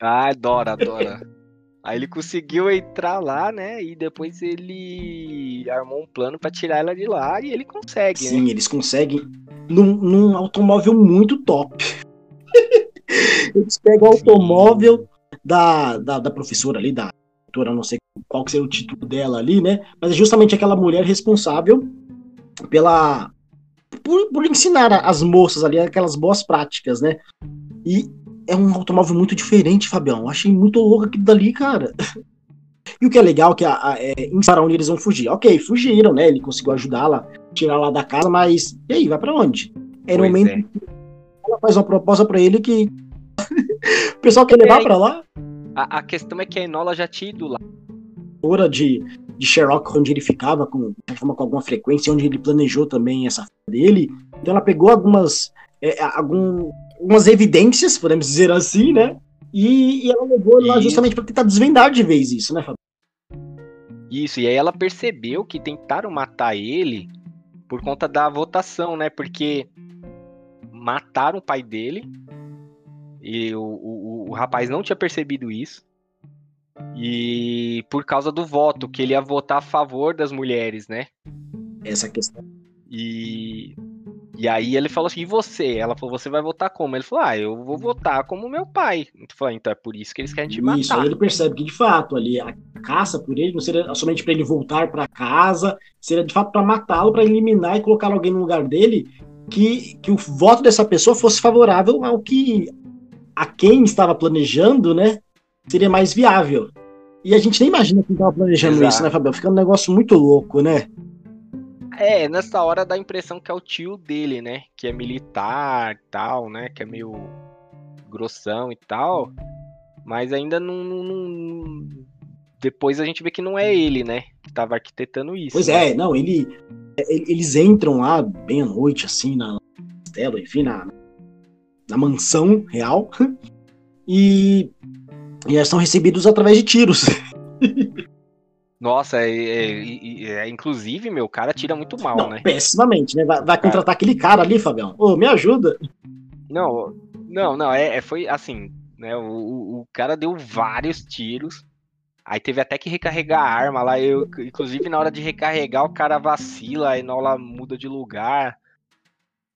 Ah, adora, adora. [laughs] Aí ele conseguiu entrar lá, né? E depois ele armou um plano pra tirar ela de lá e ele consegue, né? Sim, eles conseguem num, num automóvel muito top. [laughs] eles pegam o automóvel, da, da, da professora ali, da doutora, não sei qual que seria o título dela ali, né? Mas é justamente aquela mulher responsável pela. Por, por ensinar as moças ali aquelas boas práticas, né? E é um automóvel muito diferente, Fabião. Eu achei muito louco aquilo dali, cara. E o que é legal é que a, a, é, para onde eles vão fugir. Ok, fugiram, né? Ele conseguiu ajudá-la, tirar lá da casa, mas e aí, vai para onde? É no momento é. que ela faz uma proposta para ele que [laughs] o pessoal quer levar é, para lá. A, a, questão é que a Enola já tinha ido lá. Hora de, de Sherlock, onde ele ficava com, com alguma frequência, onde ele planejou também essa dele. Então ela pegou algumas, é, algum, algumas evidências, podemos dizer assim, né? E, e ela levou lá justamente para tentar desvendar de vez isso, né, Fábio? Isso, e aí ela percebeu que tentaram matar ele por conta da votação, né? Porque mataram o pai dele e o, o, o rapaz não tinha percebido isso. E por causa do voto, que ele ia votar a favor das mulheres, né? Essa questão. E e aí ele falou assim: e você? Ela falou: você vai votar como? Ele falou: ah, eu vou votar como meu pai. Falei, então é por isso que eles querem te matar. Isso, aí ele percebe que de fato ali a caça por ele não seria somente para ele voltar para casa, seria de fato para matá-lo, para eliminar e colocar alguém no lugar dele, que, que o voto dessa pessoa fosse favorável ao que a quem estava planejando, né? Seria mais viável. E a gente nem imagina quem estava planejando Exato. isso, né, Fabião? Fica um negócio muito louco, né? É, nessa hora dá a impressão que é o tio dele, né? Que é militar e tal, né? Que é meio grossão e tal. Mas ainda não, não, não, Depois a gente vê que não é ele, né? Que tava arquitetando isso. Pois né? é, não, ele. Eles entram lá bem à noite, assim, na castelo, enfim, na, na mansão real. [laughs] E, e são recebidos através de tiros. [laughs] Nossa, é, é, é, inclusive, meu, o cara tira muito mal, não, né? Pessimamente, né? Vai, vai contratar aquele cara ali, Fabião. Ô, me ajuda. Não, não, não, é, é foi assim, né? O, o cara deu vários tiros. Aí teve até que recarregar a arma lá. Eu, inclusive, na hora de recarregar, o cara vacila, a Enola muda de lugar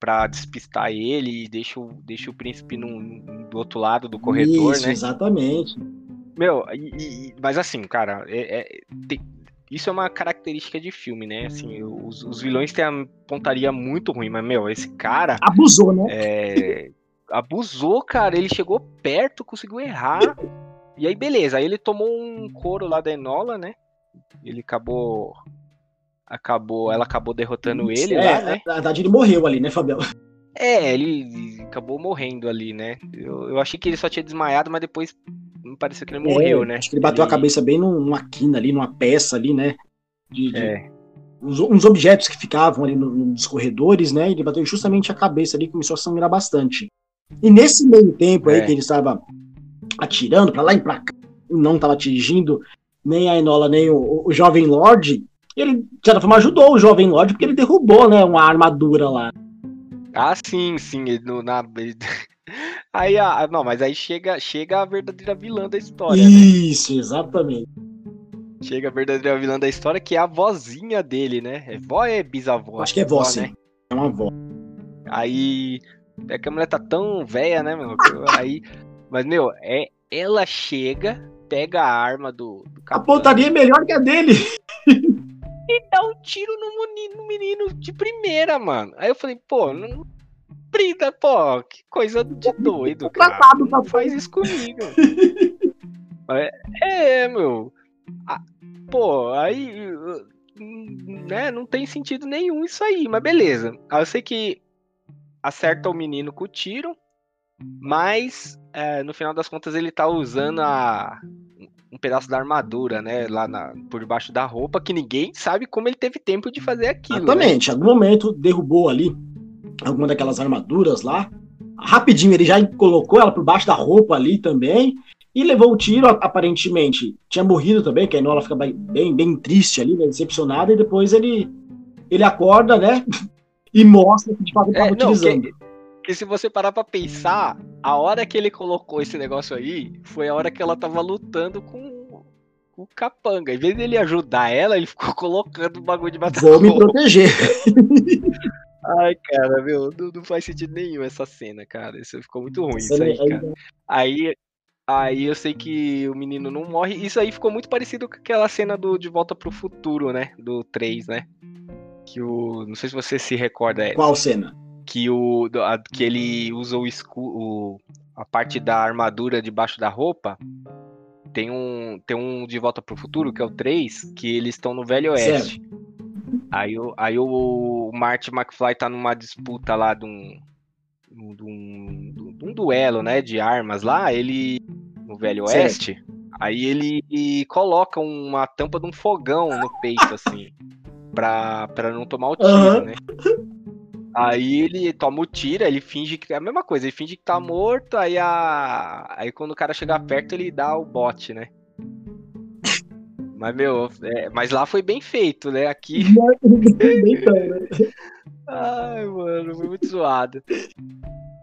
pra despistar ele e deixa o, deixa o príncipe no, do outro lado do corredor, Isso, né? Exatamente. Meu, e, e, mas assim, cara, é, é, tem, isso é uma característica de filme, né? Assim, os, os, vilões têm a pontaria muito ruim, mas, meu, esse cara. Abusou, né? É, abusou, cara. Ele chegou perto, conseguiu errar. E aí, beleza. Aí ele tomou um couro lá da Enola, né? Ele acabou. Acabou. Ela acabou derrotando ele é, lá, né? Na verdade, ele morreu ali, né, Fabião? É, ele acabou morrendo ali, né? Eu, eu achei que ele só tinha desmaiado, mas depois me pareceu que ele morreu, é, né? Acho que ele bateu ele... a cabeça bem numa quina ali, numa peça ali, né? De, de... É. Uns, uns, objetos que ficavam ali nos corredores, né? Ele bateu justamente a cabeça ali, começou a sangrar bastante. E nesse meio tempo aí é. que ele estava atirando para lá e pra cá, não estava atingindo nem a Enola, nem o, o Jovem Lord, ele, de certa forma, ajudou o Jovem Lord, porque ele derrubou, né, uma armadura lá. Ah, sim, sim. Ele, na, [laughs] Aí, ah, não, mas aí chega, chega a verdadeira vilã da história. Né? Isso, né? exatamente. Chega a verdadeira vilã da história, que é a vozinha dele, né? É vó é bisavó? Acho que é vó, vó sim. Né? É uma vó. Aí. É que a mulher tá tão velha, né, meu? Aí. Mas, meu, é, ela chega, pega a arma do. do a pontaria é melhor que a dele. [laughs] E dá um tiro no menino, no menino de primeira, mano. Aí eu falei, pô, não brinda, pô, que coisa de doido, cara. Não faz isso comigo. [laughs] é, é, meu. Ah, pô, aí. Né, não tem sentido nenhum isso aí, mas beleza. Eu sei que acerta o menino com o tiro, mas é, no final das contas ele tá usando a, um pedaço da armadura, né, lá na, por debaixo da roupa, que ninguém sabe como ele teve tempo de fazer aquilo. Né? Exatamente, né? em algum momento derrubou ali alguma daquelas armaduras lá. Rapidinho, ele já colocou ela por baixo da roupa ali também. E levou o tiro, aparentemente. Tinha morrido também, que a Enola fica bem, bem triste ali, né, decepcionada. E depois ele, ele acorda, né? [laughs] E mostra que de fato ele estava é, utilizando. Que, que se você parar pra pensar, a hora que ele colocou esse negócio aí, foi a hora que ela tava lutando com o capanga. Em vez dele ajudar ela, ele ficou [laughs] colocando o bagulho de batalha. Vou me proteger. [laughs] Ai, cara, meu, não, não, faz sentido nenhum essa cena, cara. Isso ficou muito ruim, isso aí, cara. Aí, Aí eu sei que o menino não morre. Isso aí ficou muito parecido com aquela cena do De Volta pro Futuro, né? Do 3, né? Que o. Não sei se você se recorda. é, Qual cena? Que, o, a- que ele usa o. A parte da armadura debaixo da roupa. Tem um, tem um De Volta pro Futuro, que é o 3, que eles estão no Velho Oeste. Aí, o, aí o Marty McFly tá numa disputa lá de um, de um, de um duelo, né, de armas lá, ele no Velho Certo. Oeste, aí ele coloca uma tampa de um fogão no peito, assim, pra, pra não tomar o tiro, Aham. né? Aí ele toma o tiro, ele finge que é a mesma coisa, ele finge que tá morto, aí a aí quando o cara chega perto ele dá o bote, né? [laughs] Mas meu, é, mas lá foi bem feito, né? Aqui [laughs] né? [laughs] Ai, mano, foi muito zoado.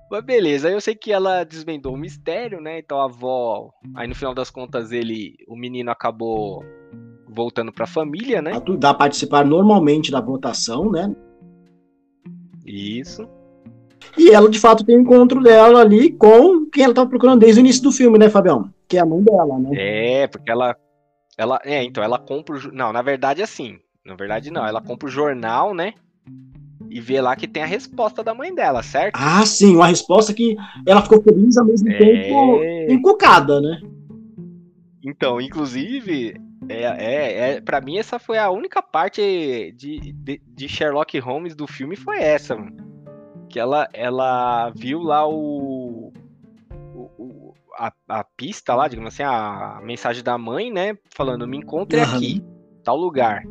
Mas beleza, aí eu sei que ela desvendou o mistério, né? Então a avó. Aí no final das contas, ele. O menino acabou voltando pra família, né? Dá participar normalmente da votação, né? Isso. E ela, de fato, tem o encontro dela ali com quem ela tava procurando desde o início do filme, né, Fabião? Que é a mãe dela, né? É, porque ela. Ela. É, então, ela compra o. Não, na verdade, assim. Na verdade, não. Ela compra o jornal, né? E vê lá que tem a resposta da mãe dela, certo? Ah, sim, uma resposta que ela ficou feliz ao mesmo tempo É. encucada, né? Então, inclusive, é, é, é, para mim essa foi a única parte de, de, de Sherlock Holmes do filme foi essa, mano. Que ela, ela viu lá o, o- o- a, a pista lá, digamos assim, a, mensagem da mãe, né? Falando, me encontre Aham. aqui, tal lugar.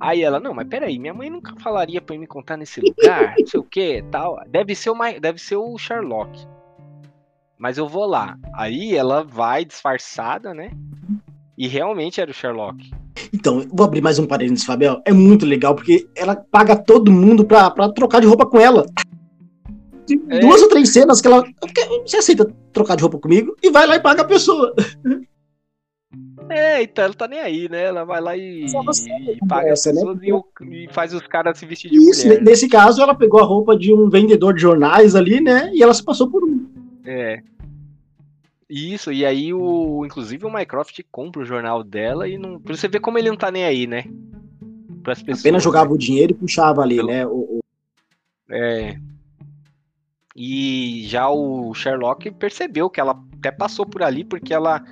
Aí ela, não, mas peraí, minha mãe nunca falaria pra eu me encontrar nesse lugar, não sei o que, tal. Deve ser, o, Ma- deve ser o Sherlock. Mas eu vou lá. Aí ela vai disfarçada, né? E realmente era o Sherlock. Então, vou abrir mais um parênteses, Fabião. É muito legal, porque ela paga todo mundo pra, pra trocar de roupa com ela. É. duas ou três cenas que ela. Você aceita trocar de roupa comigo? E vai lá e paga a pessoa. É, então ela tá nem aí, né? Ela vai lá e, Só você e paga as essa, né? e, e faz os caras se vestir de Isso, mulher. né? nesse caso, ela pegou a roupa de um vendedor de jornais ali, né? E ela se passou por um. É. Isso, e aí o. Inclusive o Mycroft compra o jornal dela e não. Pra você ver como ele não tá nem aí, né? Pras pessoas. Apenas jogava o dinheiro e puxava ali, né? O, o- É. E já o Sherlock percebeu que ela até passou por ali porque ela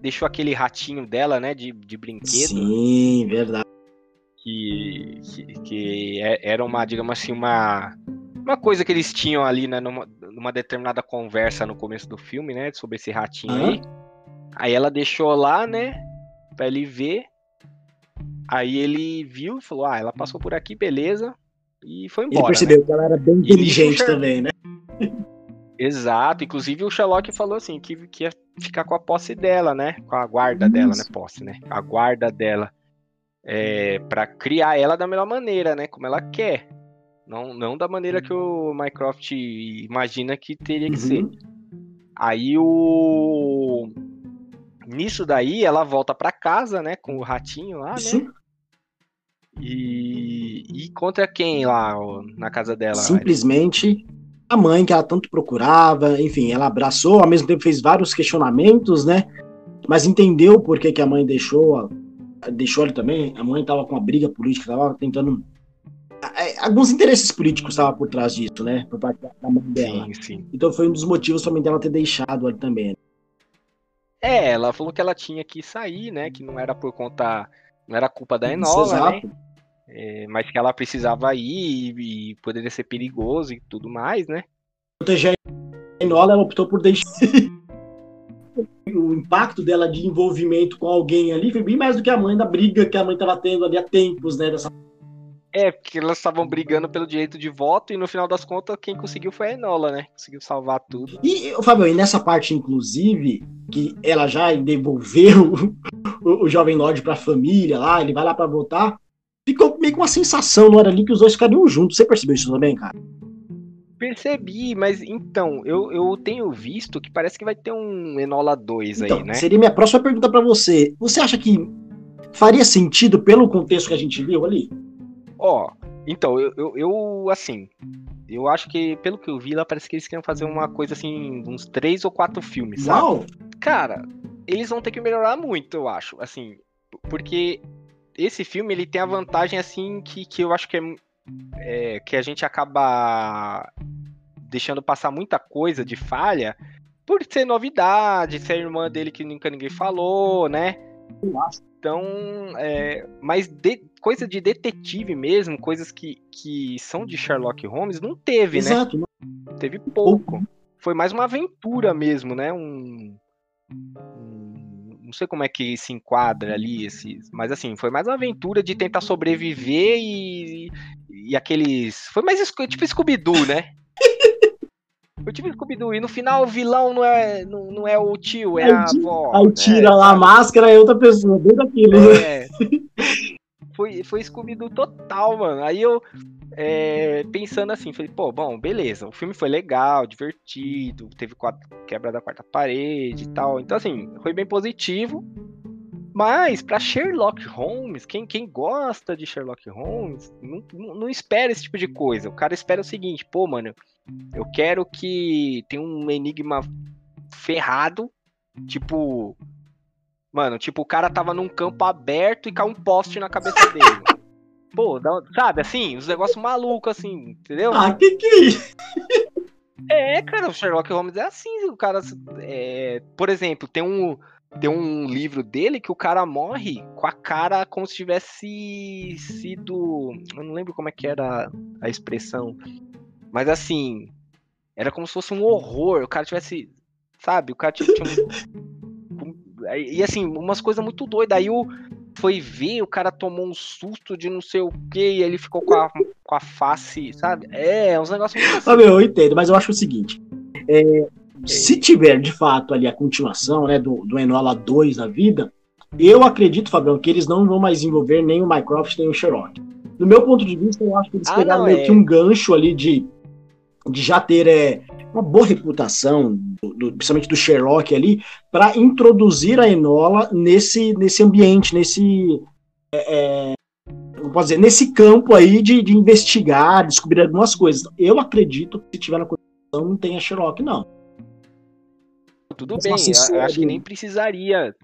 deixou aquele ratinho dela, né, de, de brinquedo, Sim, verdade. que, que, que é- era uma, digamos assim, uma, uma coisa que eles tinham ali, né, numa, numa determinada conversa no começo do filme, né, sobre esse ratinho Aham. aí. Aí ela deixou lá, né, pra ele ver. Aí ele viu e falou, ah, ela passou por aqui, beleza. E foi Ele embora, né? percebeu que ela era bem inteligente também, né? Exato, inclusive o Sherlock falou assim que, que ia ficar com a posse dela, né? Com a guarda dela, né? Isso. Posse, né? A guarda dela. É, para criar ela da melhor maneira, né? Como ela quer. Não, não da maneira que o Mycroft imagina que teria que ser. Uhum. Aí o. Nisso daí, ela volta pra casa, né? Com o ratinho lá, né? Isso. E, e encontra quem lá na casa dela? Simplesmente a mãe que ela tanto procurava, enfim, ela abraçou, ao mesmo tempo fez vários questionamentos, né? Mas entendeu por que, que a mãe deixou, deixou ele também. A mãe tava com uma briga política, tava tentando. A- Alguns interesses políticos estavam por trás disso, né? Por parte da mãe dela. Sim, sim. Então foi um dos motivos mãe dela ter deixado ele também. É, ela falou que ela tinha que sair, né? Que não era por conta. Não era culpa da Enola, né? É, mas que ela precisava ir e, e poderia ser perigoso e tudo mais, né? Proteger a Enola, ela optou por deixar. [laughs] o impacto dela de envolvimento com alguém ali foi bem mais do que a mãe da briga que a mãe tava tendo ali há tempos, né? Dessa É, porque elas estavam brigando pelo direito de voto e no final das contas quem conseguiu foi a Enola, né? Conseguiu salvar tudo. E, ô, Fabio, e nessa parte, inclusive, que ela já devolveu [laughs] o, o Jovem Lorde pra família lá, ele vai lá pra votar, ficou meio com uma sensação, não era ali que os dois ficariam juntos. Você percebeu isso também, cara? Percebi, mas então, eu, eu tenho visto que parece que vai ter um Enola 2 Então, aí, né? seria minha próxima pergunta pra você. Você acha que faria sentido pelo contexto que a gente viu ali? Ó, então, eu, eu, eu, assim, eu acho que, pelo que eu vi lá, parece que eles queriam fazer uma coisa assim, uns três ou quatro filmes, sabe? Uau! Cara, eles vão ter que melhorar muito, eu acho. Assim, porque esse filme ele tem a vantagem assim que, que eu acho que é, é, que a gente acaba deixando passar muita coisa de falha por ser novidade, ser irmã dele que nunca ninguém falou, né? Então, é, mas de, coisa de detetive mesmo, coisas que, que são de Sherlock Holmes, não teve, né? Exato. né? Teve pouco. Foi mais uma aventura mesmo, né? Um, um, não sei como é que se enquadra ali, esses, mas assim, foi mais uma aventura de tentar sobreviver e, e aqueles. Foi mais tipo Scooby-Doo, né? Foi tipo Scooby-Doo. E no final o vilão não é, não, não é o tio, é aí, a avó. Aí né? tira lá a máscara e é outra pessoa, dentro daquilo. É. foi, foi Scooby-Doo total, mano. Aí eu, é, pensando assim, falei, pô, bom, beleza, o filme foi legal, divertido, teve quatro, quebra da quarta parede e tal. Então, assim, foi bem positivo. Mas, para Sherlock Holmes, quem, quem gosta de Sherlock Holmes, não, não, não espera esse tipo de coisa. O cara espera o seguinte, pô, mano, eu quero que tenha um enigma ferrado, tipo. Mano, tipo, o cara tava num campo aberto e caiu um poste na cabeça dele. [laughs] Pô, sabe, assim, os negócios malucos, assim, entendeu? Ah, que que é isso? É, cara, o Sherlock Holmes é assim, o cara. É, por exemplo, tem um, tem um livro dele que o cara morre com a cara como se tivesse sido. Eu não lembro como é que era a expressão. Mas assim, era como se fosse um horror. O cara tivesse. Sabe, o cara tinha. um, [laughs] e assim, umas coisas muito doidas. Aí o, foi ver, o cara tomou um susto de não sei o que, e ele ficou com a, com a face, sabe? É, uns negócios muito assim. Ah, meu, eu entendo, mas eu acho o seguinte. É, se tiver de fato ali a continuação né, do, do Enola 2 da vida, eu acredito, Fabião, que eles não vão mais envolver nem o Mycroft nem o Sherlock. Do meu ponto de vista, eu acho que eles ah, pegaram não, meio é... que um gancho ali de, de já ter é, uma boa reputação, do, principalmente do Sherlock ali, para introduzir a Enola nesse, nesse ambiente, nesse. É, é, posso dizer, nesse campo aí de, de investigar, descobrir algumas coisas. Eu acredito que se tiver na condição, não tenha Sherlock, não. Tudo Mas bem, eu acho que nem precisaria.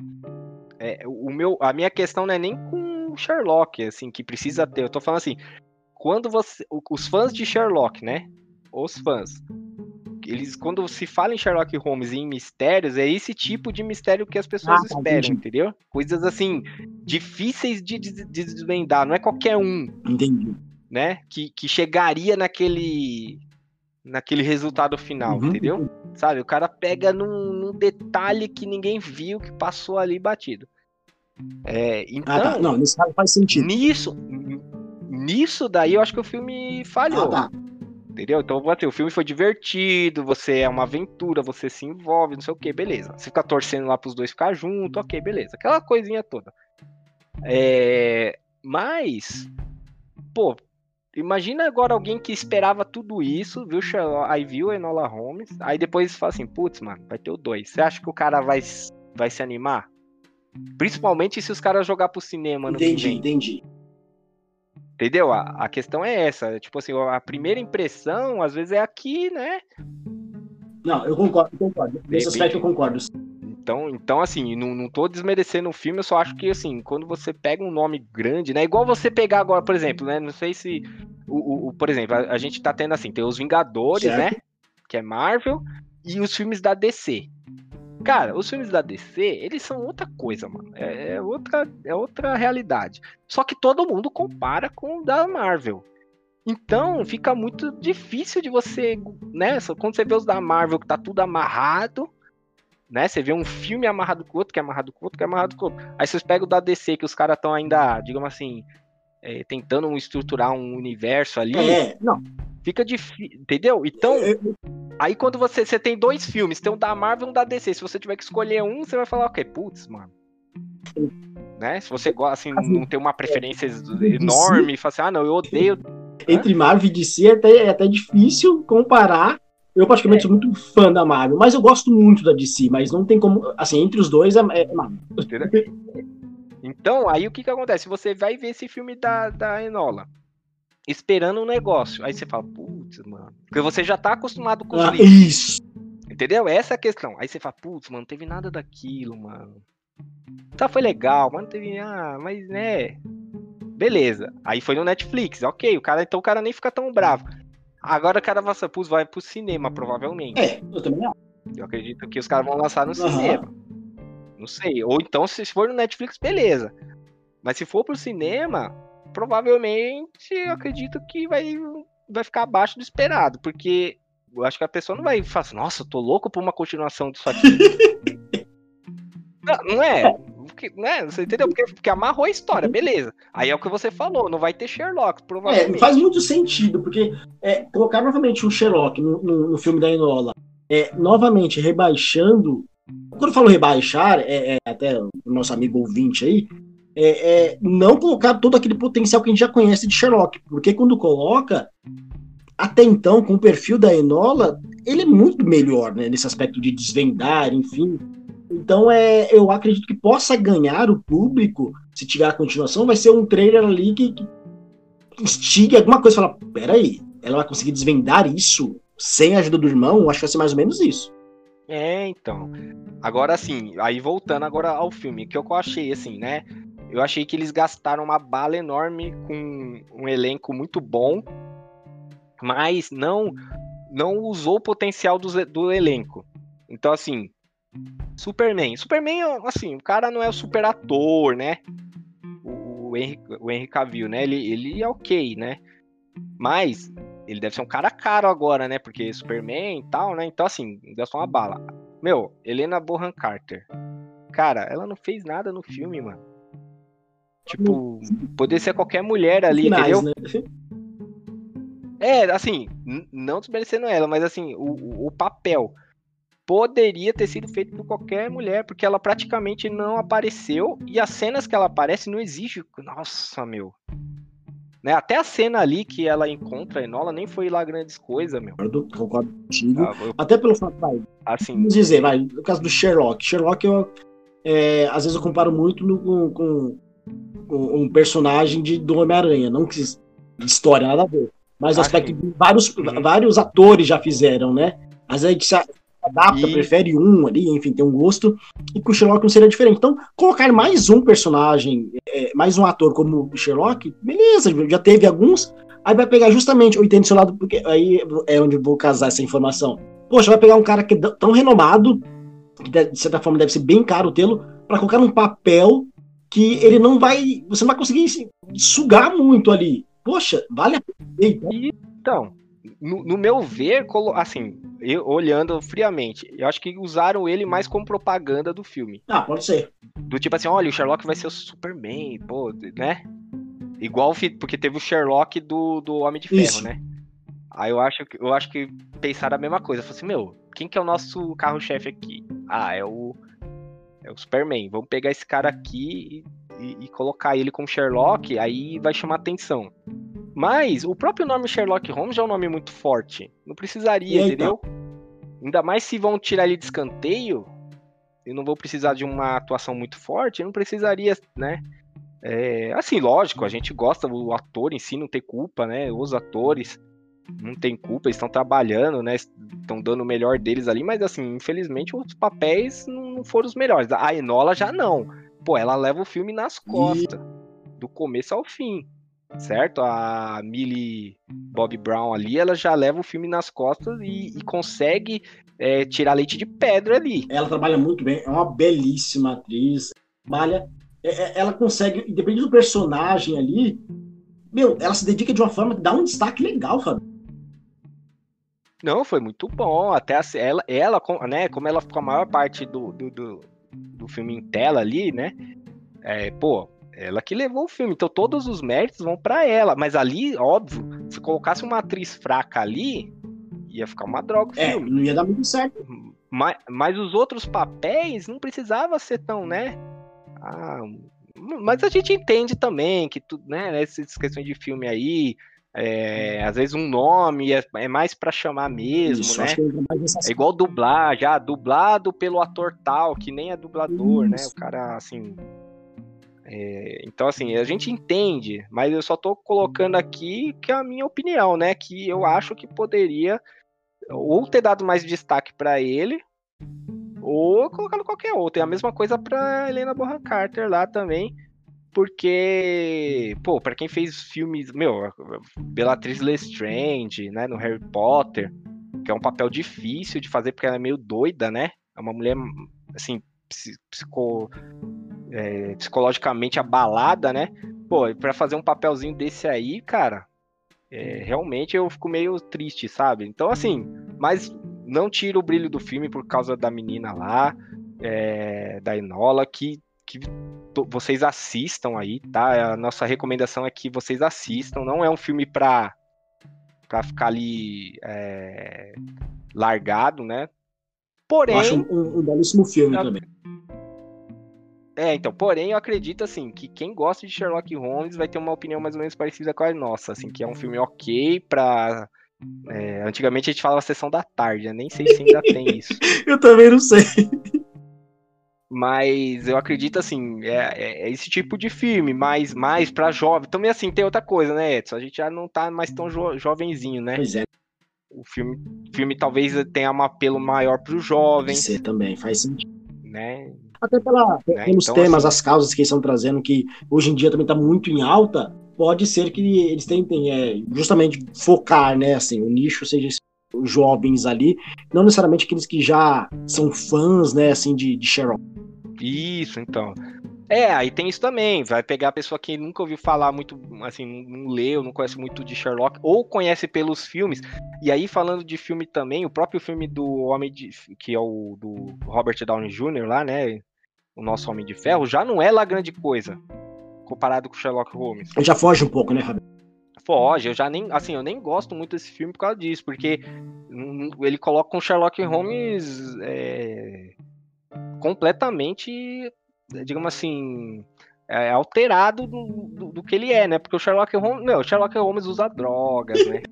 É, o meu, a minha questão não é nem com Sherlock, assim, que precisa ter. Eu tô falando assim, quando você. Os fãs de Sherlock, né? Os fãs eles, quando se fala em Sherlock Holmes e em mistérios, é esse tipo de mistério que as pessoas ah, esperam, entendi. entendeu? Coisas assim, difíceis de, de, de, desvendar, não é qualquer um. Entendi. Né? Que, que chegaria naquele naquele resultado final, uhum. entendeu? Sabe, o cara pega num, num, detalhe que ninguém viu, que passou ali batido. É, então, ah, tá. Não, nesse caso faz sentido. Nisso, nisso daí eu acho que o filme falhou. Ah, tá entendeu? Então, assim, o filme foi divertido, você é uma aventura, você se envolve, não sei o que, beleza. Você fica torcendo lá pros dois ficar junto, ok, beleza. Aquela coisinha toda. É... Mas, pô, imagina agora alguém que esperava tudo isso, viu aí viu Enola Holmes, aí depois fala assim, putz, mano, vai ter o dois. Você acha que o cara vai, vai se animar? Principalmente se os caras jogar pro cinema no Entendi, entendi. Entendeu? A, a questão é essa. Tipo assim, a primeira impressão, às vezes, é aqui, né? Não, eu concordo, eu concordo. Nesse aspecto eu concordo. Então, então assim, não, não tô desmerecendo o filme, eu só acho que, assim, quando você pega um nome grande, né? Igual você pegar agora, por exemplo, né? Não sei se. O, o, o por exemplo, a, a, gente tá tendo assim, tem os Vingadores, certo. né? Que é Marvel, e os filmes da DC. Cara, os filmes da DC, eles são outra coisa, mano. É, é, outra, é outra realidade. Só que todo mundo compara com o da Marvel. Então, fica muito difícil de você, né? Quando você vê os da Marvel que tá tudo amarrado, né? Você vê um filme amarrado com o outro, que é amarrado com o outro, que é amarrado com o outro. Aí vocês pegam o da DC, que os caras estão ainda, digamos assim, é, tentando estruturar um universo ali. É, não. Fica difícil, entendeu? Então, aí quando você, você tem dois filmes, tem um da Marvel e um da DC. Se você tiver que escolher um, você vai falar, ok, putz, mano. Né? Se você gosta, assim, assim, não tem uma preferência enorme, fala assim, ah, não, eu odeio. Entre Marvel e DC é até, é até difícil comparar. Eu, praticamente, é. sou muito fã da Marvel, mas eu gosto muito da DC, mas não tem como. Assim, entre os dois é, é Marvel. Então, aí o que que acontece? Você vai ver esse filme da, da Enola esperando um negócio. Aí você fala, putz, mano. Porque você já tá acostumado com ah, Isso. Entendeu? Essa é a questão. Aí você fala, putz, mano, não teve nada daquilo, mano. Tá, foi legal, mas não teve. Ah, mas né. Beleza. Aí foi no Netflix, ok. O cara, então o cara nem fica tão bravo. Agora o cara vai, putz, vai pro cinema, provavelmente. É, eu também acho. Eu acredito que os caras vão lançar no uhum. cinema. Não sei. Ou então, se for no Netflix, beleza. Mas se for pro cinema, provavelmente eu acredito que vai, vai ficar abaixo do esperado. Porque eu acho que a pessoa não vai falar assim, nossa, eu tô louco por uma continuação disso aqui. [laughs] não, não é? Porque, né? Você entendeu? Porque, porque amarrou a história, beleza. Aí é o que você falou, não vai ter Sherlock, provavelmente. É, faz muito sentido, porque é, colocar novamente um Sherlock no, no, no filme da Enola, é, novamente rebaixando. Quando eu falo rebaixar, é, é até o nosso amigo ouvinte aí, é, é, não colocar todo aquele potencial que a gente já conhece de Sherlock, porque quando coloca, até então, com o perfil da Enola, ele é muito melhor, né, nesse aspecto de desvendar, enfim. Então, é, eu acredito que possa ganhar o público, se tiver a continuação, vai ser um trailer ali que, que instigue alguma coisa, fala, peraí, ela vai conseguir desvendar isso sem a ajuda do irmão? Acho que vai ser mais ou menos isso. É, então. Agora, assim, aí voltando agora ao filme, que eu achei, assim, né, eu achei que eles gastaram uma bala enorme com um elenco muito bom, mas não não usou o potencial do, do elenco. Então, assim, Superman. Superman, assim, o cara não é o super ator, né? O, o, Henry, o Henry Cavill, né? Ele, ele é ok, né? Mas ele deve ser um cara caro agora, né? Porque Superman e tal, né? Então, assim, gastou uma bala. Meu, Helena Bohan Carter. Cara, ela não fez nada no filme, mano. Tipo, poderia ser qualquer mulher ali, Finais, entendeu? Né? É, assim, não desmerecendo ela, mas assim, o, o papel poderia ter sido feito por qualquer mulher, porque ela praticamente não apareceu e as cenas que ela aparece não exigem. Nossa, meu. Né? Até a cena ali que ela encontra a Enola nem foi lá grandes coisas, meu. Eu concordo contigo. Ah, eu... Até pelo fato, vai. Assim, vamos dizer, vai, no caso do Sherlock. Sherlock, eu, é, às vezes eu comparo muito no, com, com, com, um personagem de, do Homem-Aranha. Não que história, nada a ver. Mas o aspecto que vários, uhum. vários atores já fizeram, né? Às vezes a gente se adapta, e... prefere um ali, enfim, tem um gosto. E com o Sherlock não seria diferente. Então, colocar mais um personagem, é, mais um ator como o Sherlock, beleza, já teve alguns. Aí vai pegar justamente, eu entendo seu lado, porque aí é onde eu vou casar essa informação. Poxa, vai pegar um cara que é tão renomado, que de certa forma deve ser bem caro tê-lo, para colocar um papel que ele não vai. Você não vai conseguir sugar muito ali. Poxa, vale a pena. Então, no, no, meu ver, assim, eu, olhando friamente, eu acho que usaram ele mais como propaganda do filme. Ah, pode ser. Do tipo assim, olha, o Sherlock vai ser o Superman, pô, né? Igual, porque teve o Sherlock do, do Homem de Ferro, Isso. né? Aí eu acho, eu acho que pensaram a mesma coisa. Falei assim, meu, quem que é o nosso carro-chefe aqui? Ah, é o. É o Superman. Vamos pegar esse cara aqui e, e, colocar ele como Sherlock, aí vai chamar atenção. Mas o próprio nome Sherlock Holmes já é um nome muito forte. Não precisaria, entendeu? Ainda mais se vão tirar ele de escanteio, e não vou precisar de uma atuação muito forte, eu não precisaria, né? É, assim, lógico, a gente gosta, o ator em si não tem culpa, né? Os atores não tem culpa, estão trabalhando, né? Estão dando o melhor deles ali, mas assim, infelizmente os papéis não foram os melhores. A Enola já não pô, ela leva o filme nas costas, e... do começo ao fim, certo? A Millie Bob Brown ali, ela já leva o filme nas costas e, e consegue é, tirar leite de pedra ali. Ela trabalha muito bem, é uma belíssima atriz, trabalha, é, é, ela consegue, independente do personagem ali, meu, ela se dedica de uma forma que dá um destaque legal, cara. Não, foi muito bom. Até a, ela, ela, né, como ela ficou a maior parte do, do, do, do filme em tela ali, né? É, pô, ela que levou o filme, então todos os méritos vão para ela. Mas ali, óbvio, se colocasse uma atriz fraca ali, ia ficar uma droga o é, filme. Não ia dar muito certo. Mas, mas os outros papéis não precisava ser tão, né? Ah, mas a gente entende também que tudo, né? Essas questões de filme aí, é, às vezes um nome é, é mais para chamar mesmo, Isso, né? É igual dublar, já dublado pelo ator tal, que nem é dublador, Isso. né? O cara, assim. É, então, assim, a gente entende, mas eu só tô colocando aqui que é a minha opinião, né? Que eu acho que poderia ou ter dado mais destaque para ele, ou colocado qualquer outro. E a mesma coisa para Helena Bonham Carter lá também, porque, pô, para quem fez filmes, meu, Bellatrix Lestrange, né, no Harry Potter, que é um papel difícil de fazer porque ela é meio doida, né? É uma mulher, assim, psico, é, psicologicamente abalada, né? Pô, para fazer um papelzinho desse aí, cara, é, realmente eu fico meio triste, sabe? Então, assim, mas não tira o brilho do filme por causa da menina lá, é, da Enola, que, que vocês assistam aí, tá? A nossa recomendação é que vocês assistam. Não é um filme pra, pra ficar ali é, largado, né? Porém. Eu acho um, um belíssimo filme eu, também. É, então, porém, eu acredito, assim, que quem gosta de Sherlock Holmes vai ter uma opinião mais ou menos parecida com a nossa, assim, que é um filme ok pra... É, antigamente a gente falava sessão da tarde, né? nem sei se ainda tem isso. [laughs] eu também não sei. Mas eu acredito, assim, é, é, é esse tipo de filme, mais, mais pra jovem. Também, assim, tem outra coisa, né, Edson? A gente já não tá mais tão jo jovenzinho, né? Pois é. O filme, filme talvez tenha um apelo maior pro jovem. Você também, faz sentido. Né? Até pela, né? pelos então, temas, assim, as causas que eles estão trazendo, que hoje em dia também está muito em alta, pode ser que eles tentem é, justamente focar, né, assim, o nicho seja os jovens ali, não necessariamente aqueles que já são fãs, né, assim, de, de Sherlock. Isso, então. É, aí tem isso também. Vai pegar a pessoa que nunca ouviu falar muito, assim, não leu, não conhece muito de Sherlock, ou conhece pelos filmes. E aí, falando de filme também, o próprio filme do Homem de. que é o do Robert Downey Jr. lá, né? o nosso Homem de Ferro, já não é lá grande coisa comparado com Sherlock Holmes. Ele já foge um pouco, né, Fábio? Foge, eu já nem, assim, eu nem gosto muito desse filme por causa disso, porque ele coloca um Sherlock Holmes é, completamente, digamos assim, é, alterado do, do, do, que ele é, né? Porque o Sherlock Holmes, não, o Sherlock Holmes usa drogas, né?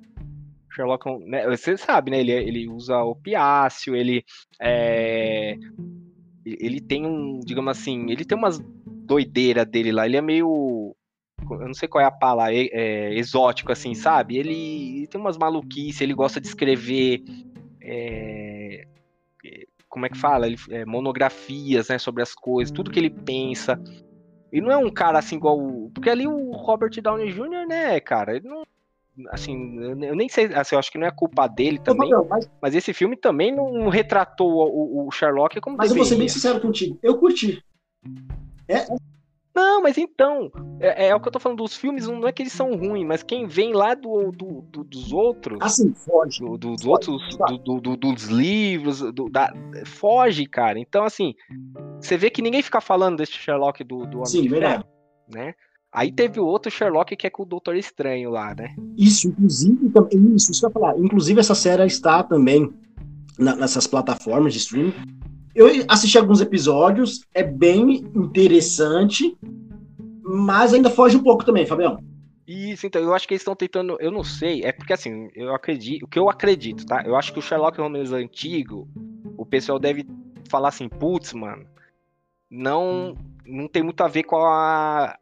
Sherlock Holmes, né? você sabe, né? Ele, ele usa opiáceo, ele é, ele tem um, digamos assim, ele tem umas doideira dele lá, ele é meio eu não sei qual é a palavra, é, é, exótico, assim, sabe? Ele, ele, tem umas maluquices, ele gosta de escrever. É, é como é que fala? Ele, é, monografias né, sobre as coisas, tudo que ele pensa. Ele não é um cara assim igual. Porque ali o Robert Downey Jr., né, cara? Ele não, assim, eu nem sei, assim, eu acho que não é culpa dele também, não, mas... mas... esse filme também não retratou o, o Sherlock como Mas deveria. eu vou ser bem sincero contigo, eu curti. É... Não, mas então, é, é, o que eu tô falando, dos filmes não é que eles são ruins, mas quem vem lá do, do, do dos outros... Assim, foge. Do, dos foge, outros, tá. do, dos livros, da, foge, cara. Então, assim, você vê que ninguém fica falando desse Sherlock do, do Homem Sim, de verdade. Ferro, né? Aí teve o outro Sherlock que é com o Doutor Estranho lá, né? Isso, inclusive, isso, isso que eu ia falar. Inclusive, essa série está também na, nessas plataformas de streaming. Eu assisti alguns episódios, é bem interessante, mas ainda foge um pouco também, Fabião. Isso, então, eu acho que eles estão tentando, eu não sei, é porque assim, eu acredito, o que eu acredito, tá? Eu acho que o Sherlock Holmes antigo, o pessoal deve falar assim, putz, mano, não, não tem muito a ver com a,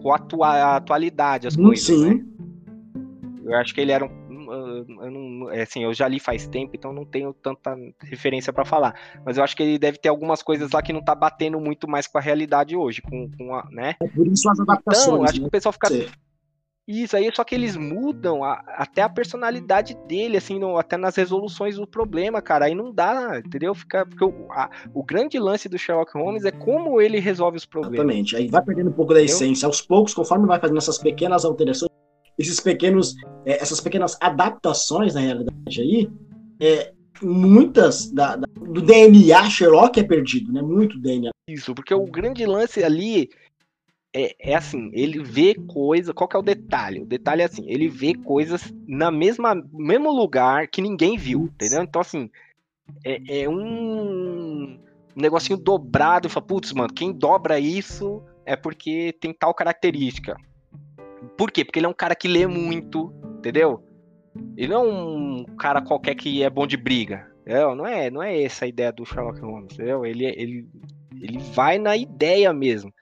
com a, atua, atualidade as hum, coisas, Sim. né? Eu acho que ele era um eu não, é assim, eu já li faz tempo, então não tenho tanta referência para falar. Mas eu acho que ele deve ter algumas coisas lá que não tá batendo muito mais com a realidade hoje, com, com a, né? É por isso as adaptações. Então, acho né? que o pessoal fica Sim. Isso aí, só que eles mudam a, até a personalidade dele, assim, no, até nas resoluções do problema, cara. Aí não dá, entendeu? Fica, porque o, a, o grande lance do Sherlock Holmes é como ele resolve os problemas. Exatamente. Aí vai perdendo um pouco da entendeu? essência. Aos poucos, conforme vai fazendo essas pequenas alterações, esses pequenos, é, essas pequenas adaptações na realidade aí, é, muitas da, da, do DNA Sherlock é perdido, né? Muito DNA. Isso, porque o grande lance ali é, é, assim, ele vê coisa. Qual que é o detalhe? O detalhe é assim, ele vê coisas na mesma mesmo lugar que ninguém viu, entendeu? Então, assim, é, é um, um negocinho dobrado. Fala, putz, mano, quem dobra isso é porque tem tal característica. Por quê? Porque ele é um cara que lê muito, entendeu? Ele não é um cara qualquer que é bom de briga. Entendeu? Não é, não é essa a ideia do Sherlock Holmes, entendeu? Ele, ele, ele vai na ideia mesmo.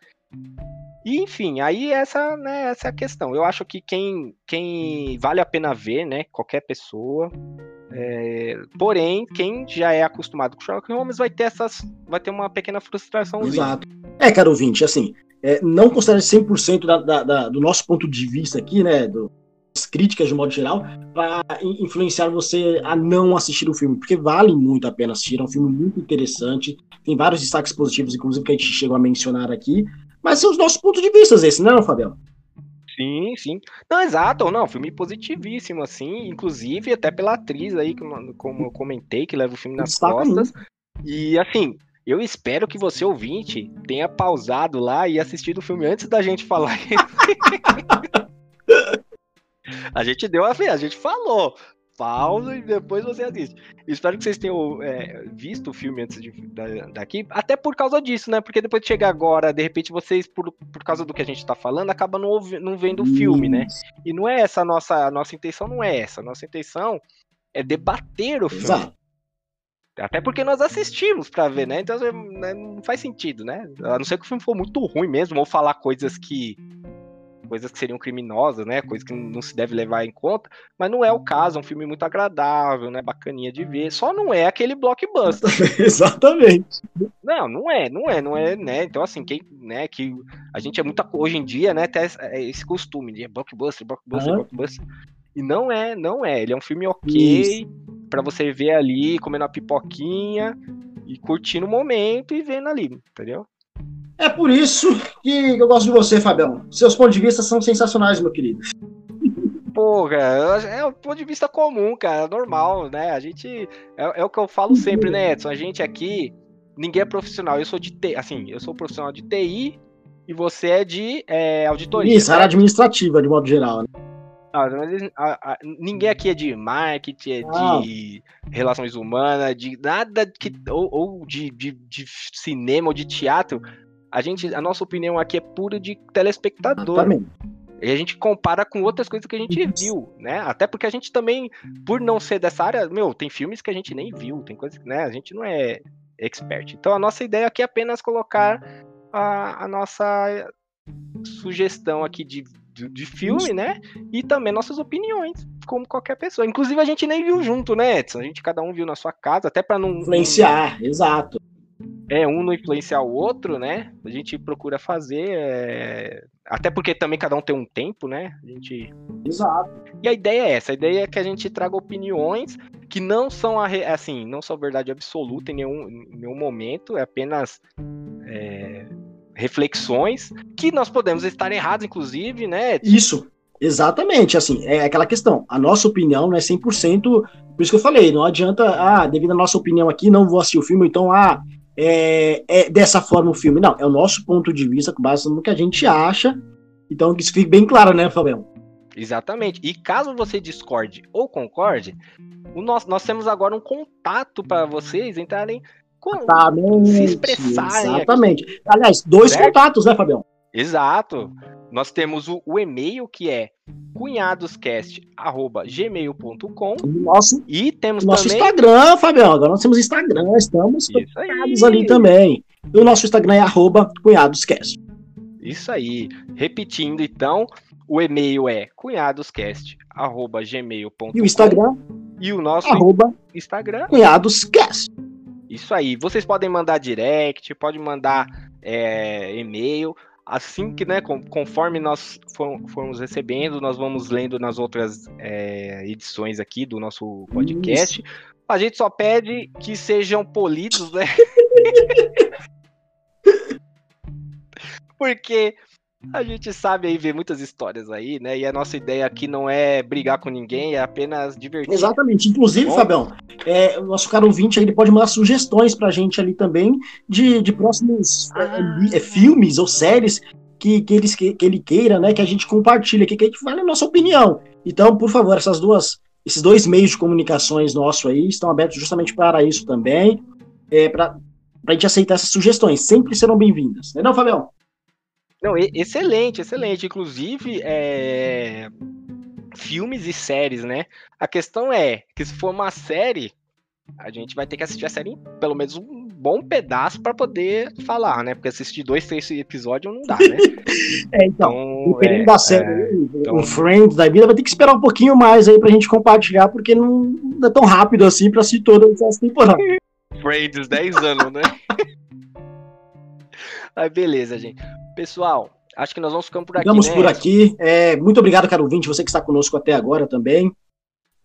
E, enfim, aí essa, né, essa é a questão. Eu acho que quem, quem vale a pena ver, né, qualquer pessoa, É, porém, quem já é acostumado com Sherlock Holmes vai ter essas. vai ter uma pequena frustração. Exato. É, caro ouvinte, assim, é, não considere 100% da, da, da, do nosso ponto de vista aqui, né, do, das críticas de modo geral, para influenciar você a não assistir o filme, porque vale muito a pena assistir, é um filme muito interessante, tem vários destaques positivos, inclusive que a gente chegou a mencionar aqui, mas são os nossos pontos de vista esses, não é, Fabiano? Sim, sim. Não, exato, não, filme positivíssimo, assim, inclusive até pela atriz aí, como eu comentei, que leva o filme nas Destaca costas. E assim, eu espero que você, ouvinte, tenha pausado lá e assistido o filme antes da gente falar. [laughs] [laughs] a gente deu a a gente falou. Pausa e depois você assiste. Espero que vocês tenham é, visto o filme antes de, da, daqui, até por causa disso, né? Porque depois de chegar agora, de repente vocês, por, por causa do que a gente tá falando, acabam não, não vendo o filme, né? E não é essa a nossa, a nossa intenção, não é essa. A nossa intenção é debater o filme. Exato. Até porque nós assistimos para ver, né? Então né, não faz sentido, né? A não ser que o filme for muito ruim mesmo, ou falar coisas que. Coisas que seriam criminosas, né? Coisas que não se deve levar em conta. Mas não é o caso, é um filme muito agradável, né? Bacaninha de ver. Só não é aquele blockbuster. [laughs] Exatamente. Não, não é, não é, não é, né? Então, assim, quem, né, que a gente é muito. Hoje em dia, né, tem esse costume de blockbuster, blockbuster, blockbuster. E não é, não é. Ele é um filme ok. Para você ver ali, comendo a pipoquinha e curtindo o momento e vendo ali, entendeu? É por isso que eu gosto de você, Fabião. Seus pontos de vista são sensacionais, meu querido. Pô, cara, é um ponto de vista comum, cara, normal, né? A gente. É, é o que eu falo sempre, né, Edson? A gente aqui, ninguém é profissional. Eu sou de TI, assim, eu sou profissional de TI e você é de é, auditoria. Isso, área administrativa, de modo geral, né? Ah, a, a, ninguém aqui é de marketing, é de relações humanas, de nada que. ou, ou de, de, de, cinema ou de teatro. A gente, a nossa opinião aqui é pura de telespectador. Exatamente. E a gente compara com outras coisas que a gente viu, né? Até porque a gente também, por não ser dessa área, meu, tem filmes que a gente nem viu, tem coisas que, né? A gente não é expert. Então a nossa ideia aqui é apenas colocar a, a nossa sugestão aqui de de, de filme, né? E também nossas opiniões, como qualquer pessoa. Inclusive, a gente nem viu junto, né, Edson? A gente cada um viu na sua casa, até para não. Influenciar, exato. É, um não influenciar o outro, né? A gente procura fazer. É... Até porque também cada um tem um tempo, né? A gente. Exato. E a ideia é essa: a ideia é que a gente traga opiniões que não são assim, não são verdade absoluta em nenhum, em nenhum momento, é apenas. É reflexões que nós podemos estar errados, inclusive, né? Isso, exatamente. Assim, é aquela questão. A nossa opinião não é 100%. Por isso que eu falei, não adianta, ah, devido à nossa opinião aqui, não vou assistir o filme, então, ah, é, é dessa forma o filme. Não, é o nosso ponto de vista, com base no que a gente acha. Então, que isso fique bem claro, né, Fabião? Exatamente. E caso você discorde ou concorde, o nosso, nós temos agora um contato para vocês entrarem Exatamente, se expressarem. Exatamente. Aqui. Aliás, dois certo? contatos, né, Fabião? Exato. Nós temos o, o e-mail que é cunhadoscast@gmail.com nosso e temos nosso também... Instagram, Fabião. Agora nós temos Instagram, estamos conectados ali também. E o nosso Instagram é arroba cunhadoscast. Isso aí. Repetindo, então, o e-mail é cunhadoscast@gmail.com e o Instagram e o nosso arroba Instagram cunhadoscast. Isso aí. Vocês podem mandar direct, podem mandar é, e-mail. Assim que, né, conforme nós formos recebendo, nós vamos lendo nas outras é, edições aqui do nosso podcast. Isso. A gente só pede que sejam polidos, né? [laughs] Porque a gente sabe aí ver muitas histórias aí, né? E a nossa ideia aqui não é brigar com ninguém, é apenas divertir. Exatamente. Inclusive, Bom, Fabião, é, o nosso caro ouvinte ele pode mandar sugestões pra gente ali também de, de próximos é, ah. é, filmes ou séries que, que, eles, que, que, ele queira, né? Que a gente compartilha aqui, que a gente fale a nossa opinião. Então, por favor, essas duas, esses dois meios de comunicações nossos aí estão abertos justamente para isso também. É, para a gente aceitar essas sugestões. Sempre serão bem-vindas. Não é não, Fabião? Não, excelente, excelente. Inclusive, é... filmes e séries, né? A questão é que se for uma série, a gente vai ter que assistir a série em pelo menos um bom pedaço para poder falar, né? Porque assistir dois, três episódios não dá, né? [laughs] é, então, então dependendo é, da série, é, então... um Friends da vida, vai ter que esperar um pouquinho mais aí pra gente compartilhar, porque não é tão rápido assim pra assistir todas as temporadas. Friends, 10 anos, né? [laughs] Mas beleza, gente. Pessoal, acho que nós vamos ficando por aqui. Ficamos né? por aqui. É, muito obrigado, caro ouvinte, você que está conosco até agora também.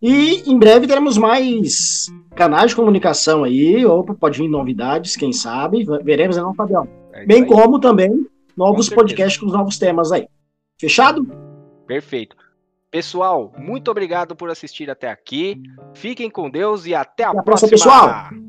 E em breve teremos mais canais de comunicação aí, ou pode vir novidades, quem sabe, veremos, não, Fabião? É Bem aí. como também novos com podcasts com novos temas aí. Fechado? Perfeito. Pessoal, muito obrigado por assistir até aqui. Fiquem com Deus e até a, até a próxima. próxima, pessoal.